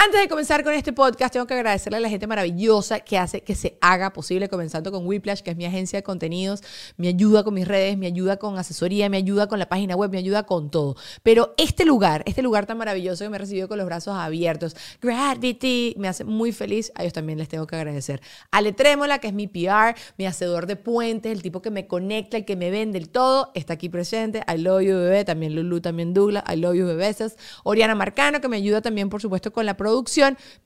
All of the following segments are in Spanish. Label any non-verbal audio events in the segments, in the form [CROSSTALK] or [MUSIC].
Antes de comenzar con este podcast, tengo que agradecerle a la gente maravillosa que hace que se haga posible, comenzando con Whiplash, que es mi agencia de contenidos, me ayuda con mis redes, me ayuda con asesoría, me ayuda con la página web, me ayuda con todo. Pero este lugar, este lugar tan maravilloso que me recibió con los brazos abiertos, Gravity, me hace muy feliz. A ellos también les tengo que agradecer. Ale Trémola, que es mi PR, mi hacedor de puentes, el tipo que me conecta, el que me vende el todo, está aquí presente. I love you, bebé. También Lulu, también Douglas. I love you, bebesas. Oriana Marcano, que me ayuda también, por supuesto, con la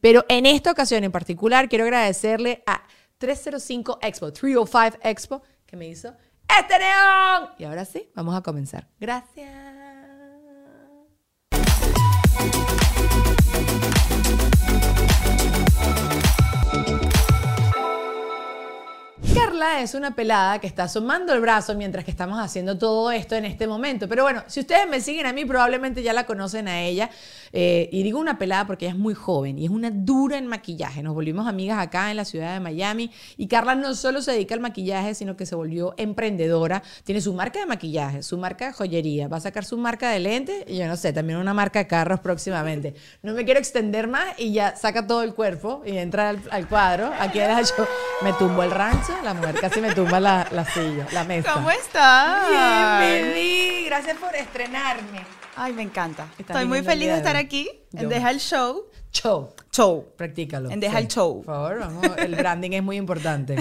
pero en esta ocasión en particular quiero agradecerle a 305 Expo, 305 Expo, que me hizo este neón. Y ahora sí, vamos a comenzar. Gracias. Carla es una pelada que está asomando el brazo mientras que estamos haciendo todo esto en este momento. Pero bueno, si ustedes me siguen a mí, probablemente ya la conocen a ella. Eh, y digo una pelada porque ella es muy joven y es una dura en maquillaje. Nos volvimos amigas acá en la ciudad de Miami. Y Carla no solo se dedica al maquillaje, sino que se volvió emprendedora. Tiene su marca de maquillaje, su marca de joyería. Va a sacar su marca de lentes y yo no sé, también una marca de carros próximamente. No me quiero extender más y ya saca todo el cuerpo y entra al, al cuadro. Aquí era yo, me tumbo el rancho la mujer casi me tumba la, la silla, la mesa. ¿Cómo estás? Bien, baby. Gracias por estrenarme. Ay, me encanta. Está Estoy muy feliz de estar aquí en Deja el Show. Show. Show. Practícalo. En Deja el Show. Por favor, vamos. El branding es muy importante.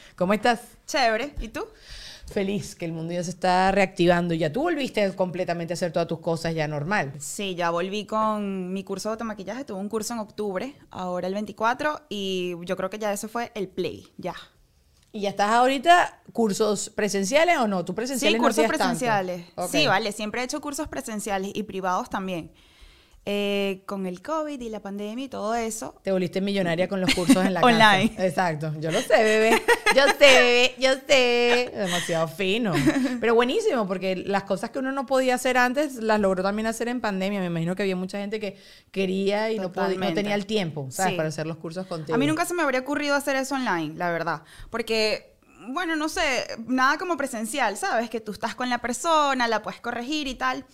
[LAUGHS] ¿Cómo estás? Chévere. ¿Y tú? Feliz que el mundo ya se está reactivando. Ya tú volviste completamente a hacer todas tus cosas ya normal. Sí, ya volví con mi curso de automaquillaje. Tuve un curso en octubre, ahora el 24, y yo creo que ya eso fue el play, ya. ¿Y ya estás ahorita cursos presenciales o no? ¿Tú Sí, presenciales no cursos presenciales. Sí, vale, siempre he hecho cursos presenciales y privados también. Eh, con el COVID y la pandemia y todo eso, Te volviste millonaria con los cursos en la [LAUGHS] Online. casa. Exacto. Yo lo sé, bebé. Yo sé, bebé. Yo sé. Demasiado fino. Pero buenísimo, porque las cosas que uno no podía hacer antes, las logró también hacer en pandemia. Me imagino que había mucha gente que quería y no, podía, no tenía el tiempo, ¿sabes? Sí. Para hacer los cursos contigo. A mí nunca se me habría ocurrido hacer eso online, la verdad. Porque, bueno, no sé, nada como presencial, ¿sabes? Que tú estás con la persona, la puedes corregir y tal.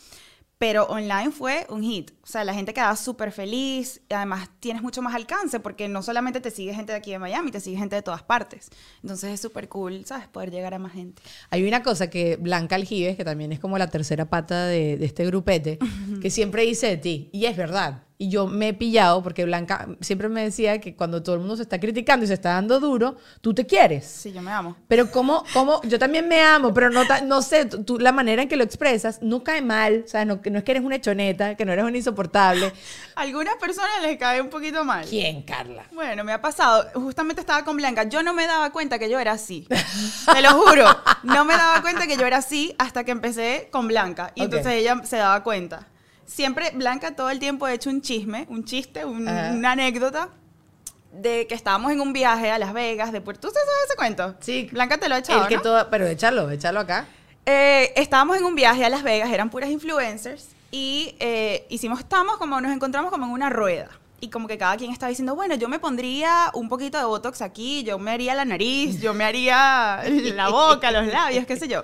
Pero online fue un hit. O sea, la gente quedaba súper feliz. Y además, tienes mucho más alcance porque no solamente te sigue gente de aquí de Miami, te sigue gente de todas partes. Entonces es súper cool, ¿sabes? Poder llegar a más gente. Hay una cosa que Blanca Aljibes, que también es como la tercera pata de, de este grupete, [LAUGHS] que siempre dice de ti, y es verdad. Y yo me he pillado porque Blanca siempre me decía que cuando todo el mundo se está criticando y se está dando duro, tú te quieres. Sí, yo me amo. Pero como, como, yo también me amo, pero no, no sé, tú, la manera en que lo expresas no cae mal, o sea, no, no es que eres una choneta, que no eres un insoportable. [LAUGHS] A algunas personas les cae un poquito mal. ¿Quién, Carla? Bueno, me ha pasado. Justamente estaba con Blanca. Yo no me daba cuenta que yo era así. Te lo juro. No me daba cuenta que yo era así hasta que empecé con Blanca. Y Ok. entonces ella se daba cuenta. Siempre, Blanca todo el tiempo ha hecho un chisme, un chiste, un- una anécdota de que estábamos en un viaje a Las Vegas de Puerto. ¿Tú sabes ese cuento? Sí. Blanca te lo ha echado, El que ¿no? todo, pero échalo, échalo acá. Eh, estábamos en un viaje a Las Vegas, eran puras influencers y eh, hicimos, estamos como nos encontramos como en una rueda y como que cada quien estaba diciendo, bueno, yo me pondría un poquito de botox aquí, yo me haría la nariz, yo me haría [LAUGHS] la boca, los labios, qué sé yo.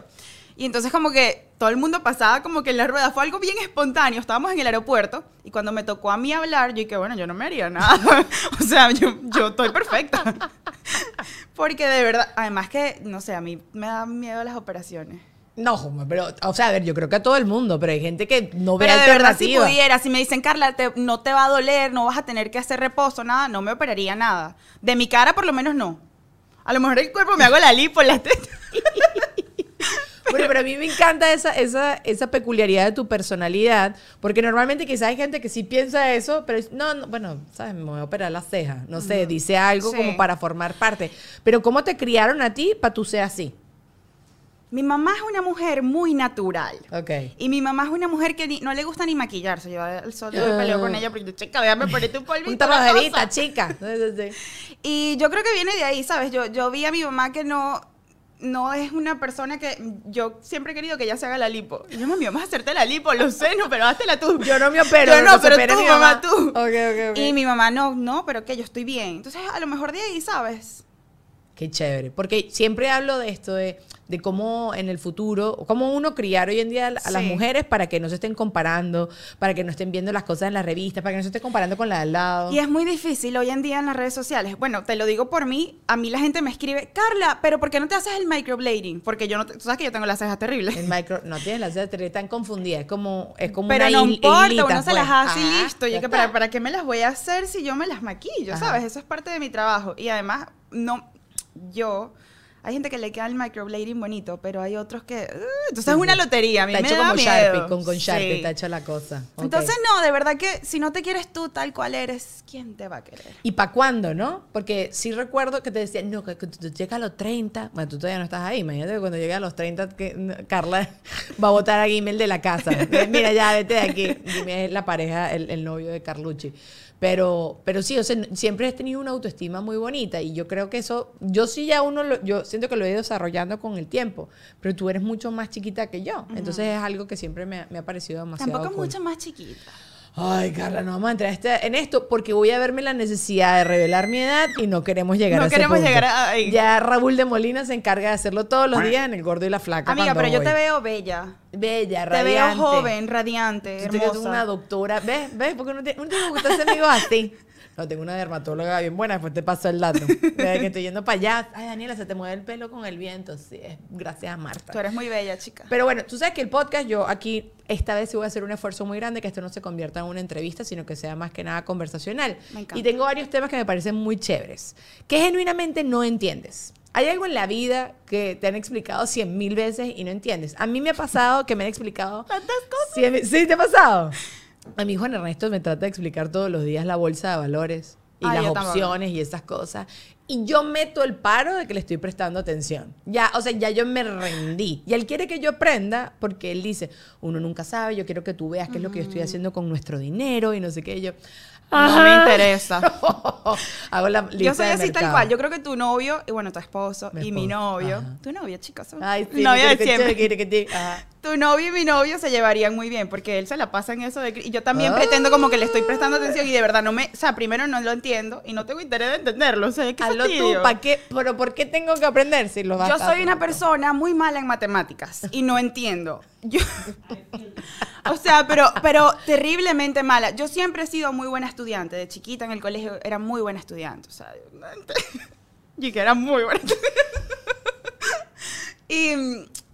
Y entonces como que todo el mundo pasaba como que en la rueda, fue algo bien espontáneo, estábamos en el aeropuerto y cuando me tocó a mí hablar, yo dije, bueno, yo no me haría nada, [LAUGHS] o sea, yo, yo estoy perfecta. [LAUGHS] Porque de verdad, además que, no sé, a mí me da miedo las operaciones. No, pero, o sea, a ver, yo creo que a todo el mundo, pero hay gente que no ve Pero de verdad, si pudiera, si me dicen, Carla, te- no te va a doler, no vas a tener que hacer reposo, nada, no me operaría nada. De mi cara, por lo menos, no. A lo mejor el cuerpo me hago la lipo, la teta. [LAUGHS] Bueno, pero a mí me encanta esa, esa, esa peculiaridad de tu personalidad, porque normalmente quizás hay gente que sí piensa eso, pero es- no, no, bueno, ¿sabes? Me voy a operar la ceja, no sé, dice algo Sí. como para formar parte. Pero ¿cómo te criaron a ti para tú ser así? Mi mamá es una mujer muy natural. Ok. Y mi mamá es una mujer que ni- no le gusta ni maquillarse. Yo al sol yo me peleo con ella porque, chica, déjame ponerte un polvito. Un una tapaderita, cosa". chica. [LAUGHS] Y yo creo que viene de ahí, ¿sabes? Yo, yo vi a mi mamá que no, no es una persona que yo siempre he querido que ella se haga la lipo. Y yo, mami, vamos a hacerte la lipo, lo sé, no, pero háztela tú. Yo no me opero. [LAUGHS] Yo no, pero tú, mi mamá, tú. Ok, ok, ok. Y mi mamá, no, no, pero que yo estoy bien. Entonces, a lo mejor de ahí, ¿sabes? Qué chévere. Porque siempre hablo de esto, de, de cómo en el futuro, cómo uno criar hoy en día a las Sí. mujeres para que no se estén comparando, para que no estén viendo las cosas en las revistas, para que no se estén comparando con la de al lado. Y es muy difícil hoy en día en las redes sociales. Bueno, te lo digo por mí. A mí la gente me escribe, Carla, pero ¿por qué no te haces el microblading? Porque yo no, te- tú sabes que yo tengo las cejas terribles. El micro, no tienes las cejas terribles, están confundidas. Es como, es como Pero una no importa, uno se pues. las hace Ajá, y listo. Ya que para, ¿para qué me las voy a hacer si yo me las maquillo? Ajá. ¿Sabes? Eso es parte de mi trabajo. Y además, no, yo, hay gente que le queda el microblading bonito, pero hay otros que, uh, entonces es una lotería. A mí Está me hecho da como miedo. Sharpie, con, con Sharpie Sí. está hecha la cosa. Ok. Entonces, no, de verdad que si no te quieres tú tal cual eres, ¿quién te va a querer? ¿Y para cuándo, no? Porque sí recuerdo que te decían, no, que tú llegas a los 30. Bueno, tú todavía no estás ahí. Imagínate que cuando llegue a los 30, que Carla [LAUGHS] va a votar a Gimel de la casa. [LAUGHS] Mira, ya, vete de aquí. Gimel es la pareja, el, el novio de Carlucci. Pero, pero sí, o sea, siempre he tenido una autoestima muy bonita y yo creo que eso, yo sí ya uno, lo- yo siento que lo he ido desarrollando con el tiempo, pero tú eres mucho más chiquita que yo. Entonces es algo que siempre me, ha- me ha parecido demasiado Tampoco cool. mucho más chiquita. Ay, Carla, no vamos a entrar este- en esto porque voy a verme la necesidad de revelar mi edad y no queremos llegar No a ese queremos punto. llegar a- ahí. Ya Raúl de Molina se encarga de hacerlo todos los días en El Gordo y la Flaca. Amiga, pero yo te veo bella. Bella, Te veo radiante. joven, radiante, Tú te crees hermosa. una doctora. ¿Ves? ¿Ves? Porque uno tiene, uno tiene que gustarse amigos así. No, tengo una dermatóloga bien buena, después te paso el dato. Desde que estoy yendo para allá. Ay, Daniela, se te mueve el pelo con el viento. Sí, es gracias a Marta. Tú eres muy bella, chica. Pero bueno, tú sabes que el podcast, yo aquí esta vez sí voy a hacer un esfuerzo muy grande que esto no se convierta en una entrevista, sino que sea más que nada conversacional. Me encanta. Y tengo varios temas que me parecen muy chéveres, que genuinamente no entiendes. Hay algo en la vida que te han explicado cien mil veces y no entiendes. A mí me ha pasado que me han explicado... Tantas cosas. cien ¿Sí te ha pasado? A mí Juan Ernesto me trata de explicar todos los días la bolsa de valores y Ah, las opciones y esas cosas. Y yo meto el paro de que le estoy prestando atención. Ya, o sea, ya yo me rendí. Y él quiere que yo aprenda porque él dice, uno nunca sabe, yo quiero que tú veas qué es lo que yo estoy haciendo con nuestro dinero y no sé qué. Y yo, No me interesa. [LAUGHS] [LAUGHS] Hago la lista Yo soy así tal cual. Yo creo que tu novio, y bueno, tu esposo, Mi y mi esposo, novio. ajá. Tu novio, chicos. Ay, sí, novio de siempre. que- que- que- ajá. Tu novio y mi novio se llevarían muy bien porque él se la pasa en eso de... Y yo también Ah. pretendo como que le estoy prestando atención y de verdad no me... O sea, primero no lo entiendo y no tengo interés de entenderlo. O sea, qué Hazlo tú. ¿para qué? ¿Pero por qué tengo que aprender si lo vas Yo soy una persona muy mala en matemáticas y no entiendo. Yo, [LAUGHS] o sea, pero, pero terriblemente mala. Yo siempre he sido muy buena estudiante. De chiquita en el colegio era muy buena estudiante. O sea, [LAUGHS] y que era muy buena estudiante. [LAUGHS] Y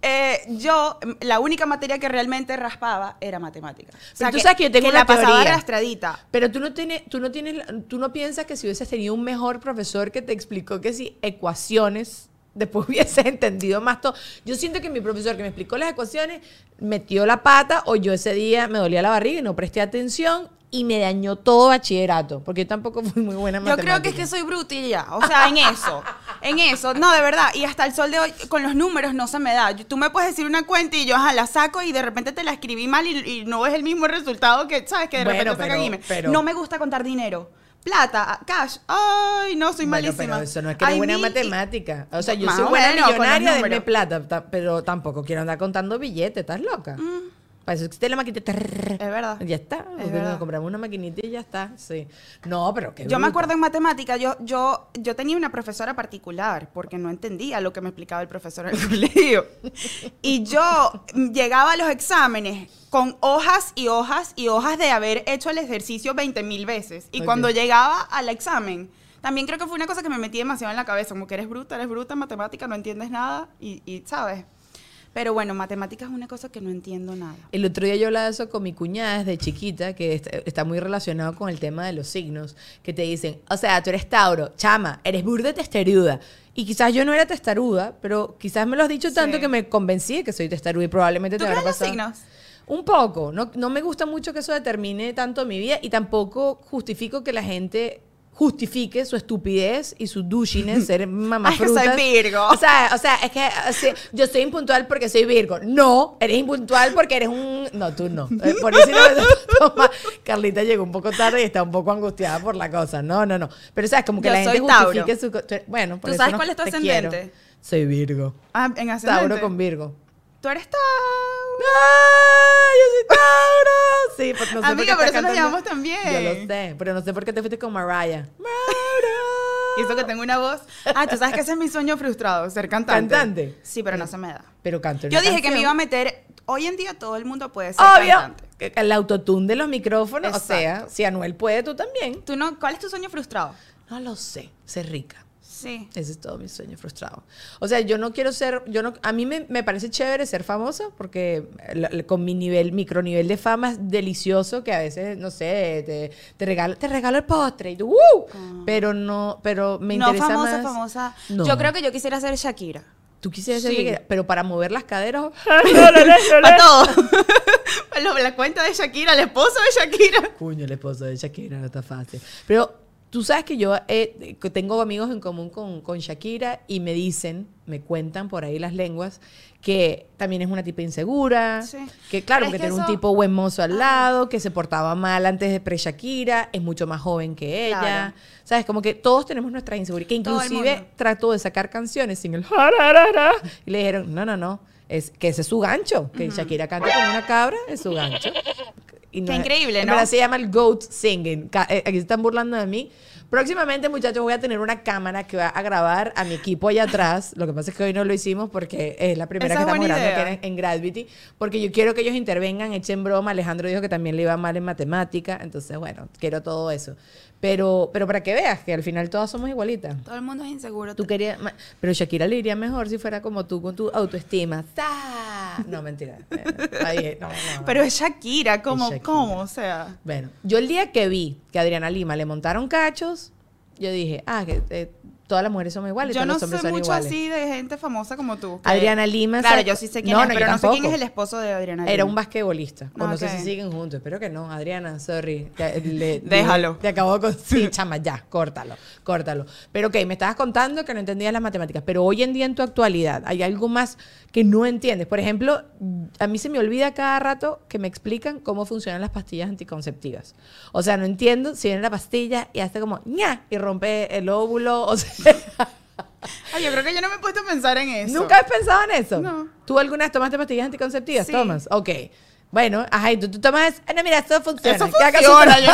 eh, yo, la única materia que realmente raspaba era matemática. O sea, tú sabes que yo tengo una la pasaba arrastradita. Pero tú no tienes, tú no tienes, tú no piensas que si hubieses tenido un mejor profesor que te explicó que si ecuaciones, después [LAUGHS] hubieses entendido más todo. Yo siento que mi profesor que me explicó las ecuaciones metió la pata o yo ese día me dolía la barriga y no presté atención y me dañó todo bachillerato, porque yo tampoco fui muy buena en Yo matemáticas. creo que es que soy ya. O sea, en eso. En eso. No, de verdad. Y hasta el sol de hoy, con los números no se me da. Yo- Tú me puedes decir una cuenta y yo ajá, la saco y de repente te la escribí mal y, y no es el mismo resultado que, ¿sabes? Que de Bueno, repente sacan pero- email. pero- No me gusta contar dinero. Plata, cash. Ay, no, soy Bueno, malísima. pero eso no es que eres Hay buena en mil y- matemática. O sea, yo Más soy o buena menos, con los millonaria, números. plata, ta- pero tampoco quiero andar contando billetes, ¿estás loca? Para eso existe la maquinita. Es verdad. Ya está. Es Nos compramos una maquinita y ya está. Sí. No, pero qué Yo me acuerdo en matemática, yo, yo, yo tenía una profesora particular porque no entendía lo que me explicaba el profesor en el [LAUGHS] colegio. Y yo llegaba a los exámenes con hojas y hojas y hojas de haber hecho el ejercicio 20 mil veces. Y cuando llegaba al examen, también creo que fue una cosa que me metí demasiado en la cabeza, como que eres bruta, eres bruta en matemática, no entiendes nada y, y, ¿sabes? Pero bueno, matemática es una cosa que no entiendo nada. El otro día yo hablaba de eso con mi cuñada desde chiquita, que est- está muy relacionado con el tema de los signos, que te dicen, o sea, tú eres Tauro, chama, eres burda testaruda. Y quizás yo no era testaruda, pero quizás me lo has dicho tanto Sí. que me convencí de que soy testaruda y probablemente ¿Tú te habrá crees los pasado. signos? Un poco, no, no me gusta mucho que eso determine tanto mi vida y tampoco justifico que la gente justifique su estupidez y su douchiness, ser [LAUGHS] mamá Ay, que soy Virgo. O sea, o sea, es que o sea, yo soy impuntual porque soy Virgo. No, eres impuntual porque eres un... No, tú no. Eh, Por eso no me toma. Carlita llegó un poco tarde y está un poco angustiada por la cosa. No, no, no. Pero sabes, como que Yo la gente Tauro. justifique su... Bueno, por ¿Tú eso sabes no cuál es tu quiero. ascendente? Soy Virgo. Ah, en ascendente. Tauro con Virgo. Tú eres Tauro. ¡Ah! ¡Yo soy Tauro! Sí, pues no sé Amiga, por qué pero eso nos llamamos también. Yo lo sé, pero no sé por qué te fuiste con Mariah. Mauro. Y eso que tengo una voz. Ah, tú sabes que ese es mi sueño frustrado, ser cantante. ¿Cantante? Sí, pero no se me da. Pero canto Yo dije que me iba a meter. Hoy en día todo el mundo puede ser Obvio. cantante. El autotune de los micrófonos. O sea, si Anuel puede, tú también. ¿Tú no, ¿Cuál es tu sueño frustrado? No lo sé. Ser rica. Sí. Ese es todo mi sueño frustrado. O sea, yo no quiero ser, yo no, a mí me, me parece chévere ser famosa porque la- con mi nivel, micro nivel de fama es delicioso que a veces, no sé, te, te regalo, te regalo el postre y tú, ¡uh! Pero no, pero me Ah. no interesa famosa, más. famosa. No. Yo creo que yo quisiera ser Shakira. Tú quisieras ser Sí. Shakira, pero para mover las caderas. [LAUGHS] [LAUGHS] Para todo. [LAUGHS] Para la cuenta de Shakira, el esposo de Shakira. Cuño, el esposo de Shakira, no está fácil. Pero tú sabes que yo eh, tengo amigos en común con, con Shakira y me dicen, me cuentan por ahí las lenguas, que también es una tipa insegura, Sí. que claro, que tiene un tipo buen mozo al lado, que se portaba mal antes de pre-Shakira, es mucho más joven que ella. Claro. ¿Sabes? Como que todos tenemos nuestra inseguridad. Que inclusive trató de sacar canciones sin el y le dijeron, no, no, no, es que ese es su gancho, que Shakira canta con una cabra, es su gancho. Y Qué es- increíble, en ¿no? verdad se llama el goat singing. Eh, Aquí se están burlando de mí. Próximamente, muchachos, voy a tener una cámara que va a grabar a mi equipo allá atrás. Lo que pasa es que hoy no lo hicimos porque es la primera Esa que es estamos grabando idea. en Gravity. Porque yo quiero que ellos intervengan, echen broma. Alejandro dijo que también le iba mal en matemática. Entonces, bueno, quiero todo eso. Pero, pero para que veas que al final todas somos igualitas. Todo el mundo es inseguro. Tú querías, pero Shakira le iría mejor si fuera como tú con tu autoestima. ¡Ta! No, mentira. Eh, ahí, no, no, no. Pero es Shakira, ¿cómo? Shakira. ¿Cómo? O sea. Bueno, yo el día que vi que a Adriana Lima le montaron cachos, yo dije, ah, que eh, todas las mujeres son iguales, Yo no sé mucho iguales. así de gente famosa como tú. que- Adriana Lima. Claro, yo sí sé quién No, es, no, pero no sé quién es el esposo de Adriana Lima. Era un basquetbolista. O no sé Ok. si siguen juntos. Espero que no. Adriana, sorry. [LAUGHS] Te, le- Déjalo. Te acabo con. [LAUGHS] Sí, chama, ya. Córtalo. Córtalo. Pero ok, me estabas contando que no entendías las matemáticas. Pero hoy en día en tu actualidad, ¿hay algo más que no entiendes? Por ejemplo, a mí se me olvida cada rato que me explican cómo funcionan las pastillas anticonceptivas. O sea, no entiendo si viene la pastilla y hace como ña y rompe el óvulo. O sea. [LAUGHS] Ay, yo creo que yo no me he puesto a pensar en eso. ¿Nunca has pensado en eso? No. ¿Tú alguna vez tomaste pastillas anticonceptivas? Sí. Tomas. Ok. Bueno, ajá, y tú, tú tomas. Ah, no, mira, esto funciona. Eso Que haga su funciona. yo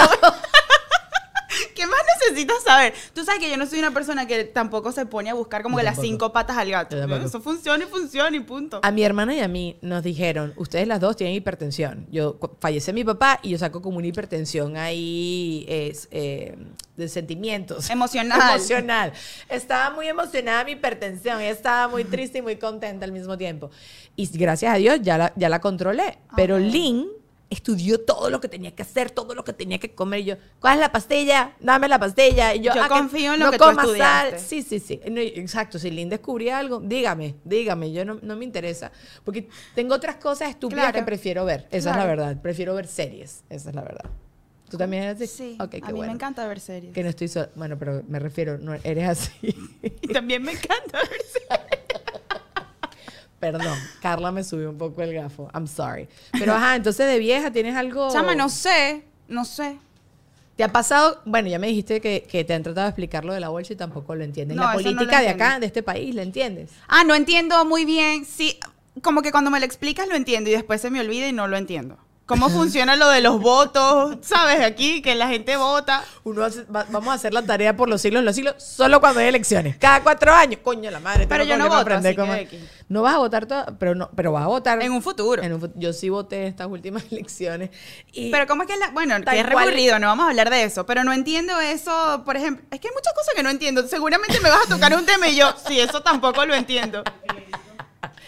¿Qué más necesitas saber? Tú sabes que yo no soy una persona que tampoco se pone a buscar como que las cinco patas al gato. Eso funciona y funciona y punto. A mi hermana y a mí nos dijeron, ustedes las dos tienen hipertensión. Yo fallece mi papá y yo saco como una hipertensión ahí es, eh, de sentimientos. Emocional. [LAUGHS] Emocional. Estaba muy emocionada mi hipertensión. Estaba muy triste y muy contenta al mismo tiempo. Y gracias a Dios ya la, ya la controlé. Pero Ok. Lynn estudió todo lo que tenía que hacer, todo lo que tenía que comer. Y yo, ¿cuál es la pastilla? Dame la pastilla. Y yo, Yo "Ah, confío en lo no que tú comas sal". estudiaste. Sí, sí, sí. No, exacto. Si Lynn descubría algo, dígame, dígame. Yo no, no me interesa. Porque tengo otras cosas estúpidas Claro. que prefiero ver. Esa es la Claro. verdad. Prefiero ver series. Esa es la verdad. ¿Tú también eres así? Sí, Ok, qué a mí bueno. me encanta ver series. Que no estoy so- Bueno, pero me refiero, no eres así. [LAUGHS] Y también me encanta ver series. [LAUGHS] Perdón, Carla me subió un poco el gafo. I'm sorry. Pero ajá, entonces de vieja tienes algo. Chama, no sé, no sé. ¿Te ha pasado? Bueno, ya me dijiste que, que te han tratado de explicar lo de la bolsa y tampoco lo entiendes. No, la no política de entiendo. acá, de este país, ¿la entiendes? Ah, no entiendo muy bien. Sí, como que cuando me lo explicas lo entiendo y después se me olvida y no lo entiendo. ¿Cómo [LAUGHS] funciona lo de los votos? ¿Sabes? Aquí, que la gente vota. Uno hace- va- vamos a hacer la tarea por los siglos de los siglos solo cuando hay elecciones. Cada cuatro años. Coño, la madre. Pero yo no que voto, aprender así que cómo- X. No vas a votar todo, pero no, pero vas a votar. En un futuro. en un fu- yo sí voté estas últimas [LAUGHS] elecciones. Y Pero ¿cómo es que la...? Bueno, que es cual. recurrido, no vamos a hablar de eso. Pero no entiendo eso, por ejemplo. Es que hay muchas cosas que no entiendo. Seguramente me vas a tocar un tema y yo, sí, eso tampoco lo entiendo. [LAUGHS]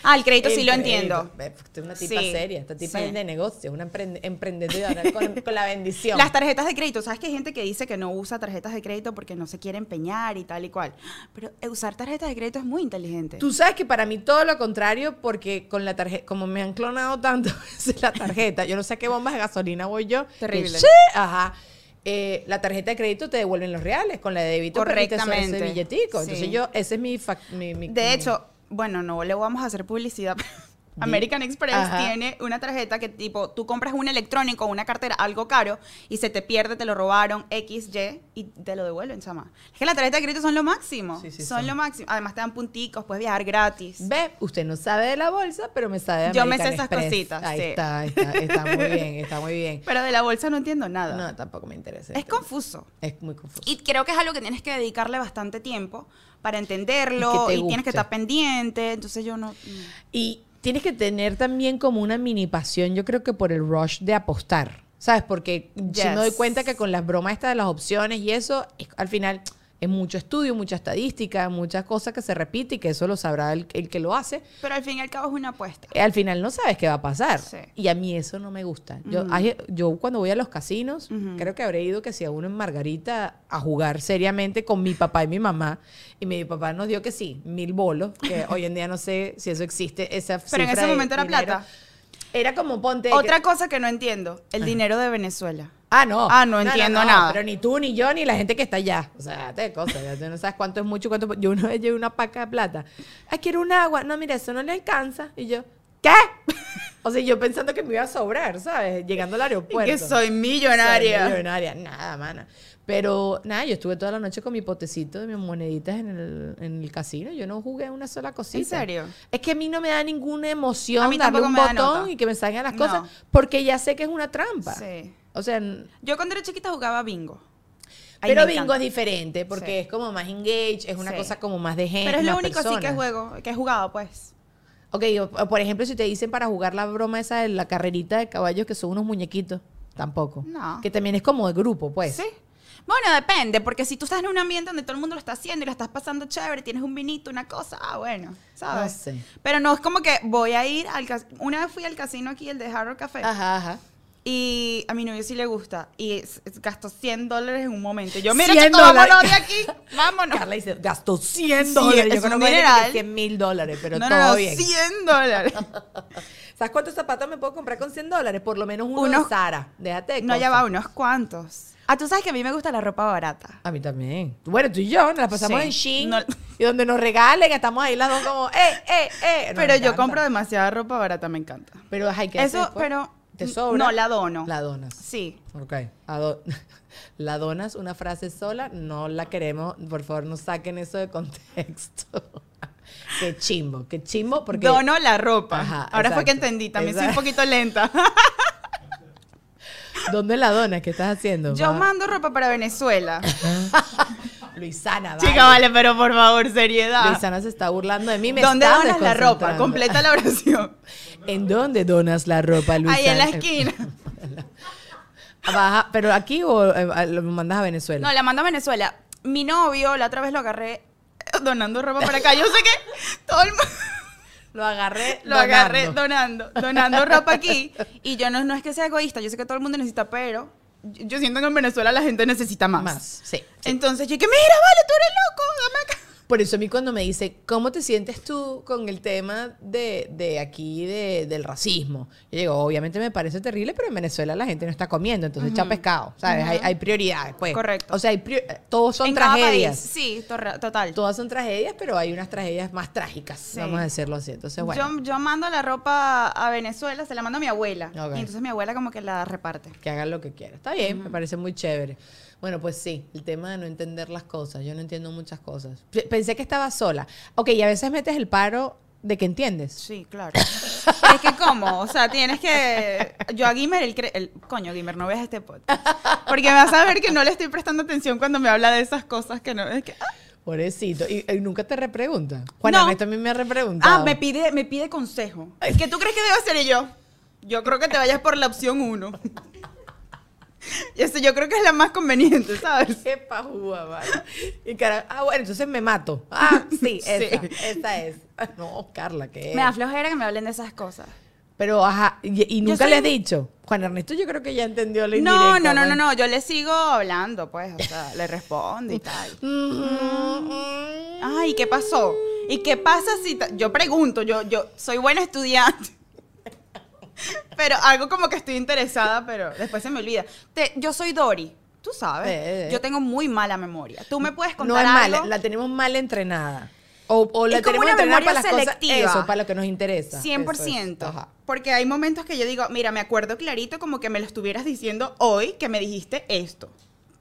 Ah, el crédito sí lo entiendo. crédito. Es una tipa Sí, seria, esta tipa sí. es de negocio, una emprende- emprendedora con, [LAUGHS] con la bendición. Las tarjetas de crédito, ¿sabes que hay gente que dice que no usa tarjetas de crédito porque no se quiere empeñar y tal y cual? Pero eh, usar tarjetas de crédito es muy inteligente. Tú sabes que para mí todo lo contrario, porque con la tarjeta, como me han clonado tanto [LAUGHS] veces la tarjeta, yo no sé a qué bombas de gasolina voy yo. Terrible. sí, ajá. Eh, la tarjeta de crédito te devuelven los reales, con la de débito perdiste ese- Correctamente. billetico. Entonces yo, ese es mi... mi- mi- De hecho, bueno, no le vamos a hacer publicidad, American Express Ajá. tiene una tarjeta que tipo, tú compras un electrónico, una cartera, algo caro, y se te pierde, te lo robaron, X, Y, y te lo devuelven, chama. Es que las tarjetas de crédito son lo máximo. Sí, sí, son, son. lo máximo. Además te dan punticos, puedes viajar gratis. Ve, usted no sabe de la bolsa, pero me sabe de Yo me American sé esas Express. cositas, Ahí sí. está, ahí está, está muy [LAUGHS] bien, está muy bien. Pero de la bolsa no entiendo nada. No, tampoco me interesa. es confuso. Es muy confuso. Y creo que es algo que tienes que dedicarle bastante tiempo para entenderlo Y tienes que estar pendiente. Entonces yo no. no. Y tienes que tener también como una mini pasión, yo creo que por el rush de apostar, ¿sabes? Porque si me doy Yes. cuenta que con las bromas estas de las opciones y eso, es- al final es mucho estudio, mucha estadística, muchas cosas que se repite y que eso lo sabrá el, el que lo hace. Pero al fin y al cabo es una apuesta. Eh, Al final no sabes qué va a pasar. Sí. Y a mí eso no me gusta. Yo, hay- yo cuando voy a los casinos, creo que habré ido que si a uno en Margarita a jugar seriamente con mi papá y mi mamá. Y mi papá nos dio que sí, mil bolos, que [LAUGHS] hoy en día no sé si eso existe. Esa Pero en ese momento era dinero. plata. Era como ponte. que- Otra cosa que no entiendo, el dinero de Venezuela. Ah, no. Ah, no entiendo nada. Pero ni tú, ni yo, ni la gente que está allá. O sea, te cosas. Ya tú no sabes cuánto es mucho, cuánto. Yo una vez llevé una paca de plata. Ay, quiero un agua. No, mira, eso no le alcanza. Y yo, ¿qué? [LAUGHS] o sea, yo pensando que me iba a sobrar, ¿sabes? Llegando al aeropuerto. que soy millonaria. Soy millonaria. Nada, mana. Pero nada, yo estuve toda la noche con mi potecito de mis moneditas en el, en el casino. Yo no jugué una sola cosita. ¿En serio? Es que a mí no me da ninguna emoción A mí darle un botón y que me salgan las cosas porque ya sé que es una trampa. Sí. O sea, Yo cuando era chiquita jugaba bingo. Ay, pero bingo encanta. es diferente porque Sí. es como más engage, es una Sí. cosa como más de gente. Pero es lo único así que juego, que he jugado, pues. Ok, o- o por ejemplo, si te dicen para jugar la broma esa de la carrerita de caballos que son unos muñequitos, tampoco. No. Que también es como de grupo, pues. Sí. Bueno, depende, porque si tú estás en un ambiente donde todo el mundo lo está haciendo y lo estás pasando chévere, tienes un vinito, una cosa, ah, bueno, ¿sabes? No sé. Pero no es como que voy a ir al casino. Una vez fui al casino aquí, el de Hard Rock Café, Ajá, ajá. Y a mi novio sí le gusta, y es- es- gastó 100 dólares en un momento. Yo, mira, 100 chico, vámonos de aquí, vámonos. Carla dice, gastó 100 Sí, dólares. es Yo gente que mineral. 100 mil dólares, pero no, todo no, bien. 100 dólares. [LAUGHS] ¿Sabes cuántos zapatos me puedo comprar con 100 dólares? Por lo menos uno Unos- de Sara. Déjate No, ya va, unos cuantos. Ah, tú sabes que a mí me gusta la ropa barata. A mí también. Bueno, tú y yo nos la pasamos Sí. en Shein. No- Y donde nos regalen, estamos ahí las dos como, eh, eh, eh. Nos Pero yo compro demasiada ropa barata, me encanta. Pero hay que Eso, pero. ¿Te sobra? No, la dono. La donas. Sí. Ok. Ado- [LAUGHS] la donas, una frase sola, no la queremos. Por favor, no saquen eso de contexto. [LAUGHS] qué chimbo, qué chimbo, porque. Dono la ropa. Ajá, Ahora fue que entendí. También soy un poquito lenta. [LAUGHS] ¿Dónde la donas? ¿Qué estás haciendo? Yo Va- mando ropa para Venezuela. Luisana, Chica, vale, pero por favor, seriedad. Luisana se está burlando de mí. Me ¿Dónde donas la ropa? Completa la oración. ¿En dónde donas la ropa, Luisana? Ahí en la esquina. [LAUGHS] Baja, ¿Pero aquí o eh, lo mandas a Venezuela? No, la mando a Venezuela. Mi novio, la otra vez lo agarré eh, donando ropa para acá. Yo sé que todo el mundo Lo agarré. [LAUGHS] lo agarré donando. donando, donando ropa aquí. Y yo no, no es que sea egoísta, yo sé que todo el mundo necesita, pero yo siento que en Venezuela la gente necesita más. Más, sí. Entonces yo dije, mira, vale, tú eres loco, dame acá. Por eso a mí cuando me dice, ¿cómo te sientes tú con el tema de, de aquí de- del racismo? Yo digo, obviamente me parece terrible, pero en Venezuela la gente no está comiendo, entonces echa pescado, ¿sabes? hay, hay prioridades, pues. Correcto. O sea, hay todos son En cada tragedias. país, Sí, total. Todas son tragedias, pero hay unas tragedias más trágicas, Sí. vamos a decirlo así. Entonces, bueno, yo, yo mando la ropa a Venezuela, se la mando a mi abuela. Y entonces mi abuela como que la reparte. que hagan lo que quieran. Está bien, me parece muy chévere. Bueno, pues sí, el tema de no entender las cosas. Yo no entiendo muchas cosas. P- Pensé que estaba sola. Ok, y a veces metes el paro de que entiendes. Sí, claro. es que cómo, o sea, tienes que... Yo a Gimer, el, el... Coño, Gimer, no veas este podcast. Porque vas a ver que no le estoy prestando atención cuando me habla de esas cosas que no... Es que, ah, Pobrecito. ¿Y, y nunca te repregunta? Juan No. A mí me ha repreguntado. Ah, me pide, me pide consejo. ¿Qué tú crees que debo hacer? Y yo, yo creo que te vayas por la opción uno. Y [LAUGHS] eso yo creo que es la más conveniente, ¿sabes? Qué pajúa, vale. Y cara, ah, bueno, entonces me mato. Ah, [LAUGHS] sí, esa, Sí. esa es. Ah, No, Carla, ¿qué es? Me da flojera que me hablen de esas cosas. Pero, ajá, y, y nunca soy- le has dicho. Juan Ernesto yo creo que ya entendió la No, indirecta. no, no, pues. no, no, yo le sigo hablando, pues, o sea, le respondo y tal. [LAUGHS] Mm. Ay, ¿qué pasó? ¿Y qué pasa si yo pregunto, yo yo soy buena estudiante? Pero algo como que estoy interesada, pero después se me olvida. Te- yo soy Dori, tú sabes. Eh, eh, eh. Yo tengo muy mala memoria. Tú me puedes No contar es algo. mala, la tenemos mal entrenada. O, o la Es como tenemos una entrenada memoria para las selectiva. cosas, eso, para lo que nos interesa. 100%. Eso es. Porque hay momentos que yo digo, mira, me acuerdo clarito como que me lo estuvieras diciendo hoy que me dijiste esto.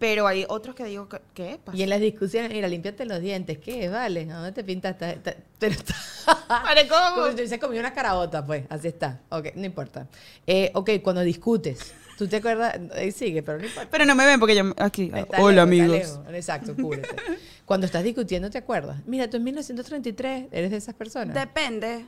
Pero hay otros que digo, ¿qué- ¿qué pasa? Y en las discusiones, mira, límpiate los dientes. ¿Qué? Vale, ¿a dónde te pintas? Está- está- Pero está... [LAUGHS] Vale, ¿cómo? Como hubiese comido una carabota, pues. Así está. Ok, no importa. Eh, ok, cuando discutes. ¿Tú te acuerdas? Eh, sigue, pero no importa. Pero no me ven porque yo aquí. Está Hola, lejos, está amigos. lejos. Exacto, cúbrete. Cuando estás discutiendo, ¿te acuerdas? Mira, tú en 1933 eres de esas personas. Depende.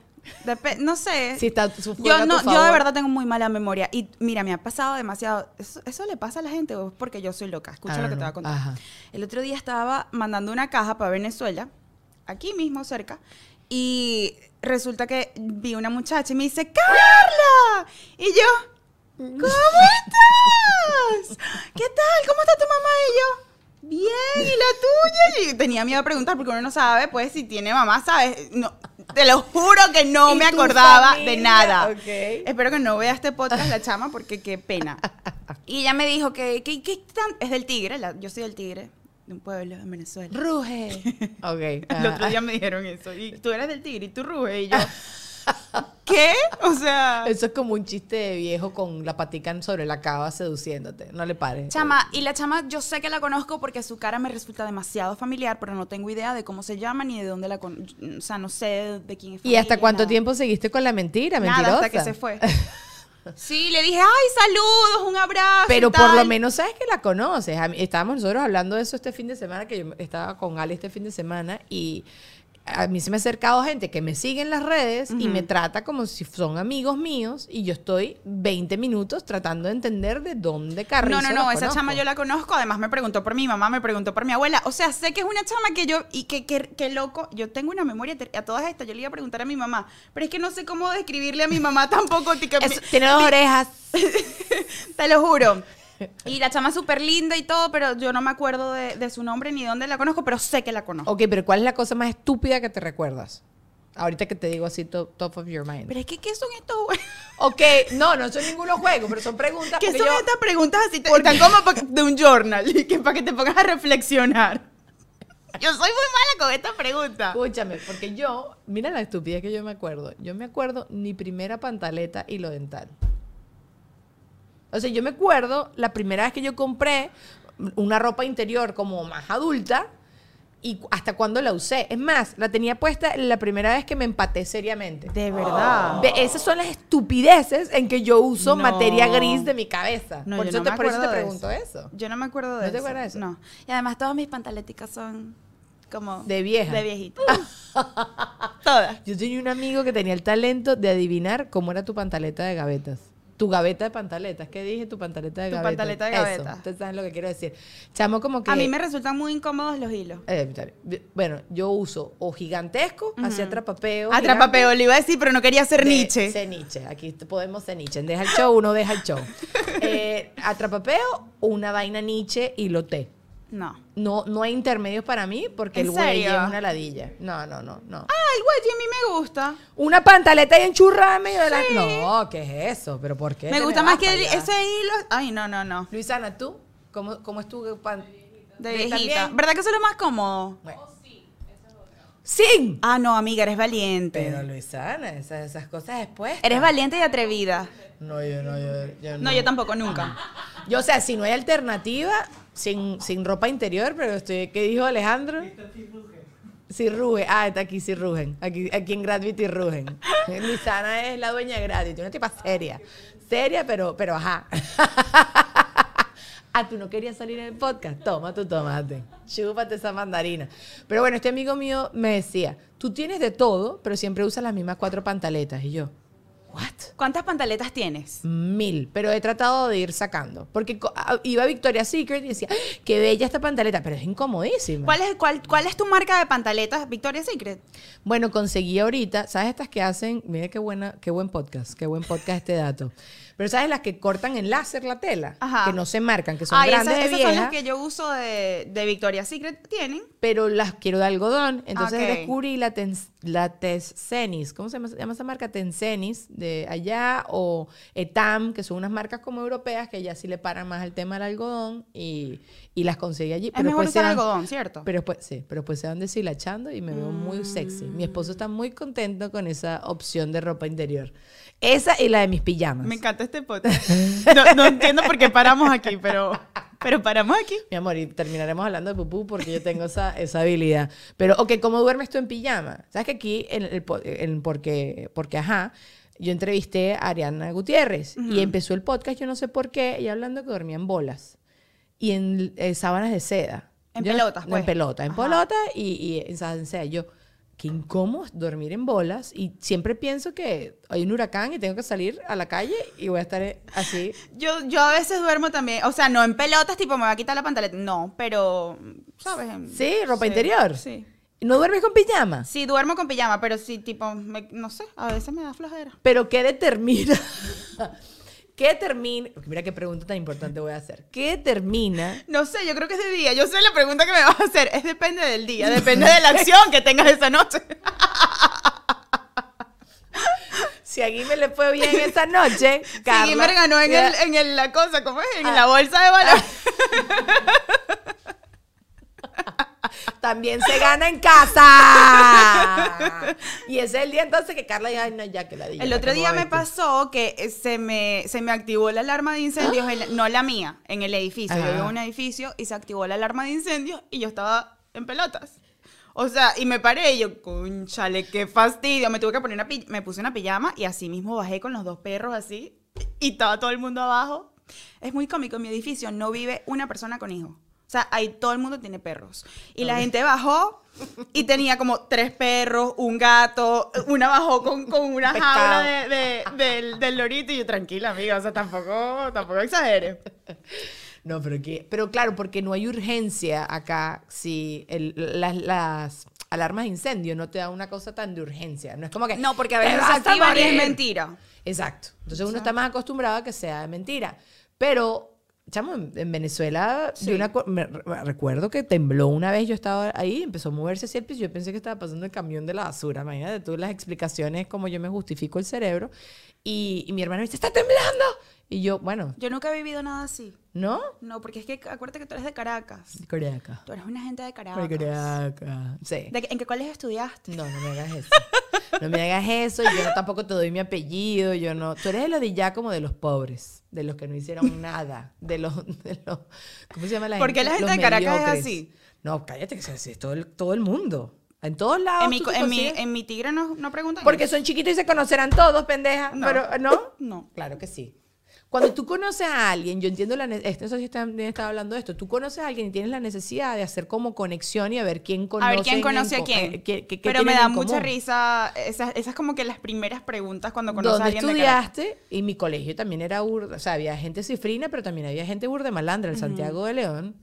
No sé. Si está su yo, a no, de verdad tengo muy mala memoria. Y mira, me ha pasado demasiado. ¿Eso, eso le pasa a la gente o es porque yo soy loca? Escucha lo que te voy a contar. Ajá. El otro día estaba mandando una caja para Venezuela, aquí mismo cerca, y resulta que vi una muchacha y me dice, ¡Carla! Y yo, ¿cómo estás? ¿Qué tal? ¿Cómo está tu mamá? Y yo, bien, ¿y la tuya? Y tenía miedo de preguntar porque uno no sabe, pues, si tiene mamá, ¿sabes? No, te lo juro que no ¿Y me acordaba de nada. Espero que no vea este podcast la chama porque qué pena. [LAUGHS] Y ella me dijo que, que, que tan- es del Tigre, la- yo soy del Tigre, de un pueblo en Venezuela. Ruge. [LAUGHS] Ok. El otro día me dijeron eso. Y tú eres del Tigre y tú ruge. Y yo, [LAUGHS] [LAUGHS] ¿qué? O sea, Eso es como un chiste de viejo con la patica sobre la cava seduciéndote. No le pares. chama, y la chama yo sé que la conozco porque su cara me resulta demasiado familiar, pero no tengo idea de cómo se llama ni de dónde la conozco. O sea, no sé de quién es ¿Y hasta cuánto nada. tiempo seguiste con la mentira? Nada, Mentirosa. hasta que se fue. [LAUGHS] Sí, le dije, ay, saludos, un abrazo. Pero y por lo menos sabes que la conoces. Estábamos nosotros hablando de eso este fin de semana, que yo estaba con Ali este fin de semana y a mí se me ha acercado gente que me sigue en las redes y me trata como si son amigos míos y yo estoy 20 minutos tratando de entender de dónde carrizo No, no, no, esa conozco. chama yo la conozco, además me preguntó por mi mamá, me preguntó por mi abuela, o sea, sé que es una chama que yo, y que, que, que loco, yo tengo una memoria, a todas estas, yo le iba a preguntar a mi mamá, pero es que no sé cómo describirle a mi mamá [LAUGHS] tampoco, tiene dos orejas. [LAUGHS] te lo juro. [LAUGHS] Y la chama súper linda y todo, pero yo no me acuerdo de, de su nombre ni dónde la conozco, pero sé que la conozco. Ok, pero ¿cuál es la cosa más estúpida que te recuerdas? Ahorita que te digo así, top, top of your mind. Pero es que, ¿qué son estos [LAUGHS] Ok, no, no son ninguno juego, pero son preguntas. ¿Qué son yo- estas preguntas así? Están como de un journal, [LAUGHS] y que para que te pongas a reflexionar. Yo soy muy mala con esta pregunta. Escúchame, porque yo, mira la estupidez que yo me acuerdo. Yo me acuerdo mi primera pantaleta hilo dental. O sea, yo me acuerdo la primera vez que yo compré una ropa interior como más adulta y hasta cuando la usé. Es más, la tenía puesta la primera vez que me empaté seriamente. De verdad. Ve, esas son las estupideces en que yo uso No. materia gris de mi cabeza. No, por yo eso, no te, me por eso te acuerdo de pregunto eso. Yo no me acuerdo de ¿No eso. te acuerdas de eso? No. Y además todas mis pantaleticas son como... De vieja. De viejita. [LAUGHS] todas. Yo tenía un amigo que tenía el talento de adivinar cómo era tu pantaleta de gavetas. Tu gaveta de pantaletas. ¿Qué dije? Tu pantaleta de Tu gavetas. pantaleta de Eso, gavetas. Ustedes saben lo que quiero decir. Chamo, como que. A mí me resultan muy incómodos los hilos. Eh, bueno, yo uso o gigantesco, hacia atrapapeo. Atrapapeo, le iba a decir, pero no quería ser Nietzsche. Ser Nietzsche. Aquí podemos ser Nietzsche. Deja el show, uno deja el show. [LAUGHS] Eh, atrapapeo, una vaina Nietzsche y lo té. No. No, no hay intermedios para mí porque ¿En el güey es una ladilla. No, no, no, no. Ah, el güey a mí me gusta. Una pantaleta y enchurrada en medio de la... No, ¿qué es eso? ¿Pero por qué? Me gusta más que el- ese hilo. Ay, no, no, no. Luisana, ¿tú? ¿Cómo, cómo es tu pan? De ¿De viejita. también? ¿Verdad que eso es lo más cómodo? Bueno. ¡Sin! Ah, no, amiga, eres valiente. Pero Luisana, esas, esas cosas después. Eres valiente y atrevida. No, yo no, yo, yo No, yo tampoco, nunca. Yo, o sea, si no hay alternativa, sin, sin ropa interior, pero estoy, ¿qué dijo Alejandro? Sí ruge. Ah, está aquí sí rugen. Aquí, aquí en Gravity rugen. [LAUGHS] Luisana es la dueña de Gravity, una tipa seria. Seria, pero, pero ajá. [LAUGHS] Ah, tú no querías salir en el podcast. Toma tu tomate. Chúpate esa mandarina. Pero bueno, este amigo mío me decía, tú tienes de todo, pero siempre usas las mismas cuatro pantaletas. Y yo, ¿what? ¿Cuántas pantaletas tienes? Mil, pero he tratado de ir sacando. Porque co- a- iba a Victoria's Secret y decía, ¡Ah, qué bella esta pantaleta, pero es incomodísima. ¿Cuál es, cuál, ¿Cuál es tu marca de pantaletas? Victoria's Secret. Bueno, conseguí ahorita, ¿sabes estas que hacen? Mira qué buena, qué buen podcast, qué buen podcast este dato. Pero ¿sabes las que cortan en láser la tela? Ajá. Que no se marcan, que son grandes esas, de esas vieja, son las que yo uso de, de Victoria's Secret. ¿Tienen? pero las quiero de algodón. Entonces Ok. descubrí la, Tens- la Tescenis, ¿cómo se llama, se llama esa marca? Tencenis de allá o Etam, que son unas marcas como europeas que ya sí le paran más el tema del algodón y, y las conseguí allí. Es pero mejor usar van- algodón, ¿cierto? Pero después, sí, pero después se van deshilachando y me veo muy sexy. Mi esposo está muy contento con esa opción de ropa interior. Esa y la de mis pijamas. Me encanta este podcast. No, no entiendo por qué paramos aquí, pero, pero paramos aquí. Mi amor, y terminaremos hablando de pupú porque yo tengo esa, esa habilidad. Pero, ok, ¿cómo duermes tú en pijama? ¿Sabes que aquí, en el, en porque, porque, ajá, yo entrevisté a Ariana Gutiérrez y empezó el podcast, yo no sé por qué, y hablando que dormía en bolas y en eh, sábanas de seda. En Yo pelotas, no, pues. En pelota, en Ajá. pelota y, y en sábanas de seda. Yo, qué incómodo dormir en bolas y siempre pienso que hay un huracán y tengo que salir a la calle y voy a estar así. [LAUGHS] Yo, yo a veces duermo también, o sea, no en pelotas, tipo me voy a quitar la pantaleta, no, pero, ¿sabes? Sí, ropa interior. Sí. ¿No duermes con pijama? Sí, duermo con pijama, pero sí, tipo, me- no sé, a veces me da flojera. Pero ¿qué determina? [LAUGHS] ¿Qué porque Mira qué pregunta tan importante voy a hacer. ¿Qué determina? No sé, yo creo que es de día. Yo sé la pregunta que me vas a hacer. Es depende del día, depende de la acción que tengas esa noche. Si a Guimel le fue bien esta noche, Carla. Si Gimmer ganó en, el, en el- la cosa, ¿cómo es? En Ah. la bolsa de valores. [LAUGHS] También se gana en casa. [LAUGHS] Y ese es el día entonces que Carla dijo, ay, no, ya que la diga. El otro día me pasó que eh, se me, se me activó la alarma de incendios, en no la mía, en el edificio. Yo Ajá. vivo en un edificio y se activó la alarma de incendios y yo estaba en pelotas. O sea, y me paré y yo, conchale, qué fastidio. Me tuve que poner una me puse una pijama y así mismo bajé con los dos perros así y estaba todo el mundo abajo. Es muy cómico, en mi edificio no vive una persona con hijos. O sea, ahí todo el mundo tiene perros. Y la gente bajó y tenía como tres perros, un gato, una bajó con, con una Pescado. jaula de, de- del, del lorito y yo, tranquila, amiga, o sea, tampoco, tampoco exagere. No, pero que, pero claro, porque no hay urgencia acá si el- las, las alarmas de incendio no te dan una cosa tan de urgencia. No es como que. No, porque a "Te veces se activan y es morir". mentira. Exacto. Entonces uno está más acostumbrado a que sea de mentira. Pero, chamo, en, en Venezuela, Sí. una co- me, me recuerdo que tembló una vez, yo estaba ahí, empezó a moverse así el piso, yo pensé que estaba pasando el camión de la basura. Imagínate tú las explicaciones, como yo me justifico el cerebro. Y, y mi hermano me dice, ¡está temblando! Y yo, bueno, Yo nunca he vivido nada así. ¿no? No, porque es que acuérdate que tú eres de Caracas. Coreaca. Tú eres una gente de Caracas. Coreaca. Sí. ¿De ¿En qué colegio estudiaste? No, no me hagas eso. No me hagas eso. Yo no, tampoco te doy mi apellido. Yo no. Tú eres de de ya como de los pobres, de los que no hicieron [LAUGHS] nada, de los, de los ¿cómo se llama la ¿Por gente? qué la gente Los de Caracas es mediocres. así? No, cállate que es así, es todo el, todo el mundo. En todos lados. En mi, en mi, en mi tigre no, no preguntan. Porque son chiquitos y se conocerán todos, pendeja. No. Pero, ¿no? [LAUGHS] No. Claro que sí. Cuando tú conoces a alguien, yo entiendo la esto, sí también estaba hablando de esto, tú conoces a alguien y tienes la necesidad de hacer como conexión y a ver quién conoce. A ver quién conoce a quién. Pero me da mucha risa. Esas, esas como que las primeras preguntas cuando conoces a ¿Dónde alguien de Caracas. estudiaste? Y mi colegio también era burda. O sea, había gente cifrina, pero también había gente burda malandra. El Santiago de León,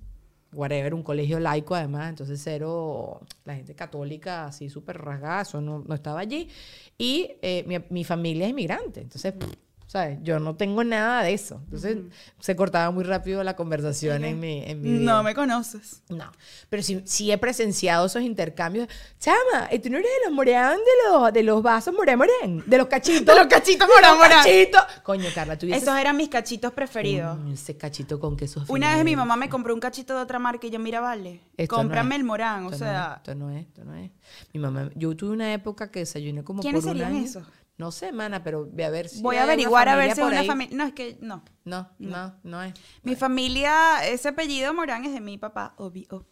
whatever, un colegio laico además. Entonces, cero, la gente católica así súper rasgada, eso no, no estaba allí. Y eh, mi, mi familia es inmigrante. Entonces, pff, ¿sabes? Yo no tengo nada de eso. Entonces, se cortaba muy rápido la conversación en mi, en mi vida. No me conoces. No, pero sí, sí he presenciado esos intercambios. Chama, ¿y tú no eres de los morán de los, de los vasos morán morán? De los cachitos. [LAUGHS] De los cachitos morán, morán. cachitos. Coño, Carla, tú dices... Esos eran mis cachitos preferidos. ese cachito con queso Una vez mi mamá me compró un cachito de otra marca y yo, mira, vale, Esto no cómprame es, el morán. O esto no sea, es, esto no es, esto no es. Mi mamá, yo tuve una época que desayuné como ¿Quiénes por un serían año. esos? No sé, mana, pero ve a ver si voy a averiguar a ver si es una familia. No, es que no. No, no, no es. Mi familia, ese apellido Morán es de mi papá, obvio.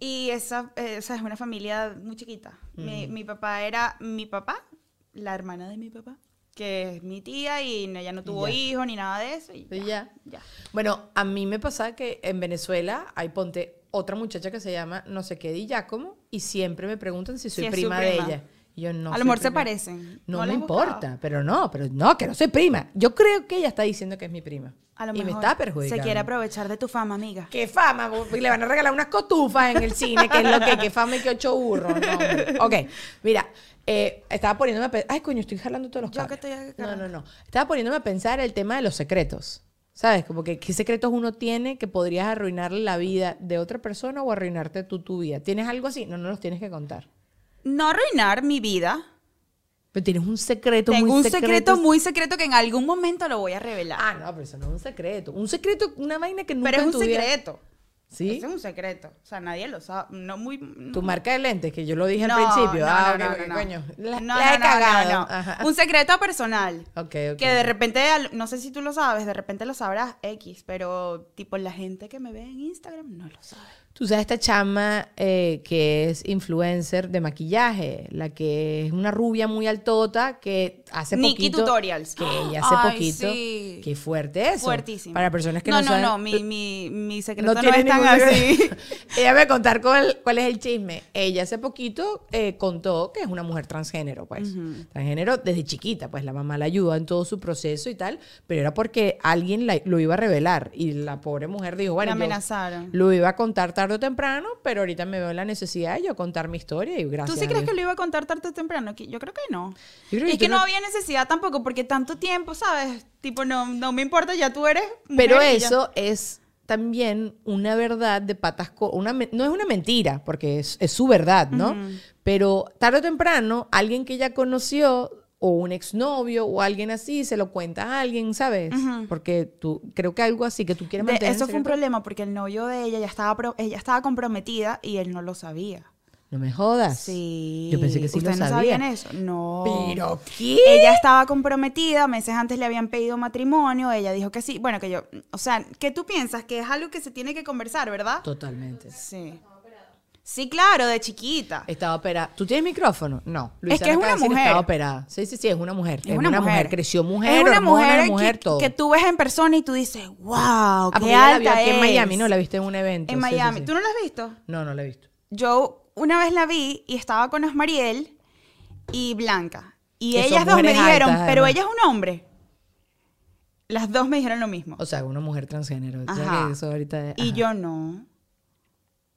Y esa, esa es una familia muy chiquita. mi, mi papá era mi papá, la hermana de mi papá, que es mi tía y ella no tuvo hijos ni nada de eso. Y ya, ya. ya. Bueno, a mí me pasa que en Venezuela hay, ponte, otra muchacha que se llama no sé qué Di Giacomo y siempre me preguntan si soy su prima, de prima. ella. Y yo no a lo mejor se parecen. No, ¿No me importa, pero no, pero no, que no soy prima. Yo creo que ella está diciendo que es mi prima. A lo y me está perjudicando. se quiere aprovechar de tu fama, amiga. Qué fama, y le van a regalar unas cotufas en el cine, que es lo que, qué fama y qué ocho burros. No, ok, mira, eh, estaba poniéndome a pensar, ay coño, estoy jalando todos los Yo cables. que estoy No, no, no. Estaba poniéndome a pensar el tema de los secretos. ¿Sabes? Como que qué secretos uno tiene que podrías arruinarle la vida de otra persona o arruinarte tú tu vida. ¿Tienes algo así? No, no los tienes que contar. No arruinar mi vida. Pero tienes un secreto Tengo muy un secreto. secreto muy secreto que en algún momento lo voy a revelar. Ah, no, pero eso no es un secreto. Un secreto, una vaina que nunca Pero es un secreto. ¿Sí? Ese es un secreto. O sea, nadie lo sabe. No muy. Tu marca de lentes, que yo lo dije No, al principio. no, ah, no, ok, no, ok, no. coño. La, No, la he no, no, cagado. no, no. Un secreto personal. Ok, ok. Que de repente, no sé si tú lo sabes, de repente lo sabrás X, pero tipo la gente que me ve en Instagram no lo sabe. Tú sabes esta chama eh, que es influencer de maquillaje, la que es una rubia muy altota que hace Nikki poquito. Tutorials. Que ella [GASPS] hace Ay, poquito. sí. Qué fuerte eso. Fuertísimo. Para personas que no, no, no, saben. no, mi, mi, mi secreto no, tiene es tan así. [LAUGHS] ella me va a contar cuál, cuál es el chisme. Ella hace poquito eh, contó que es una mujer transgénero, pues. Transgénero desde chiquita, pues la mamá la ayudó en todo su proceso y tal, pero era porque alguien la- lo iba a revelar y la pobre mujer dijo, bueno, La yo amenazaron. lo iba a contar tarde o temprano, pero ahorita me veo en la necesidad de yo contar mi historia y gracias. ¿Tú sí crees que lo iba a contar tarde o temprano? Yo creo que no. Creo Y que es que no no- había necesidad tampoco, porque tanto tiempo, ¿sabes? Tipo, no, no me importa, ya tú eres. mujer Pero y ya. eso es también una verdad de patas una no es una mentira porque es, es su verdad no pero tarde o temprano alguien que ella conoció o un exnovio o alguien así se lo cuenta a alguien sabes porque tú creo que algo así que tú quieres mantener en eso fue un problema porque el novio de ella ya estaba, pro- ella estaba comprometida y él no lo sabía. no me jodas Sí. yo pensé que sí lo ¿Ustedes no sabía sabían eso? No. pero qué Ella estaba comprometida, meses antes le habían pedido matrimonio, ella dijo que sí. Bueno, que yo, o sea, que tú piensas que es algo que se tiene que conversar, ¿verdad? totalmente Sí. Sí, claro, de chiquita. Estaba operada. ¿Tú tienes micrófono? No. Es que es una mujer. Estaba operada. Sí, sí, sí, es una mujer. Es una, mujer. Creció mujer, Es una mujer, mujer, que, todo. que tú ves en persona y tú dices, wow, Ah, qué la alta vio aquí en es". Miami, ¿no? La viste en un evento. En sí, Miami. sí. ¿Tú no la has visto? No, no la he visto. Yo una vez la vi y estaba con Osmariel y Blanca. Y Que ellas dos me dijeron, altas, pero ella es un hombre. Las dos me dijeron lo mismo. O sea, una mujer transgénero. Ajá. eso ahorita Y yo no.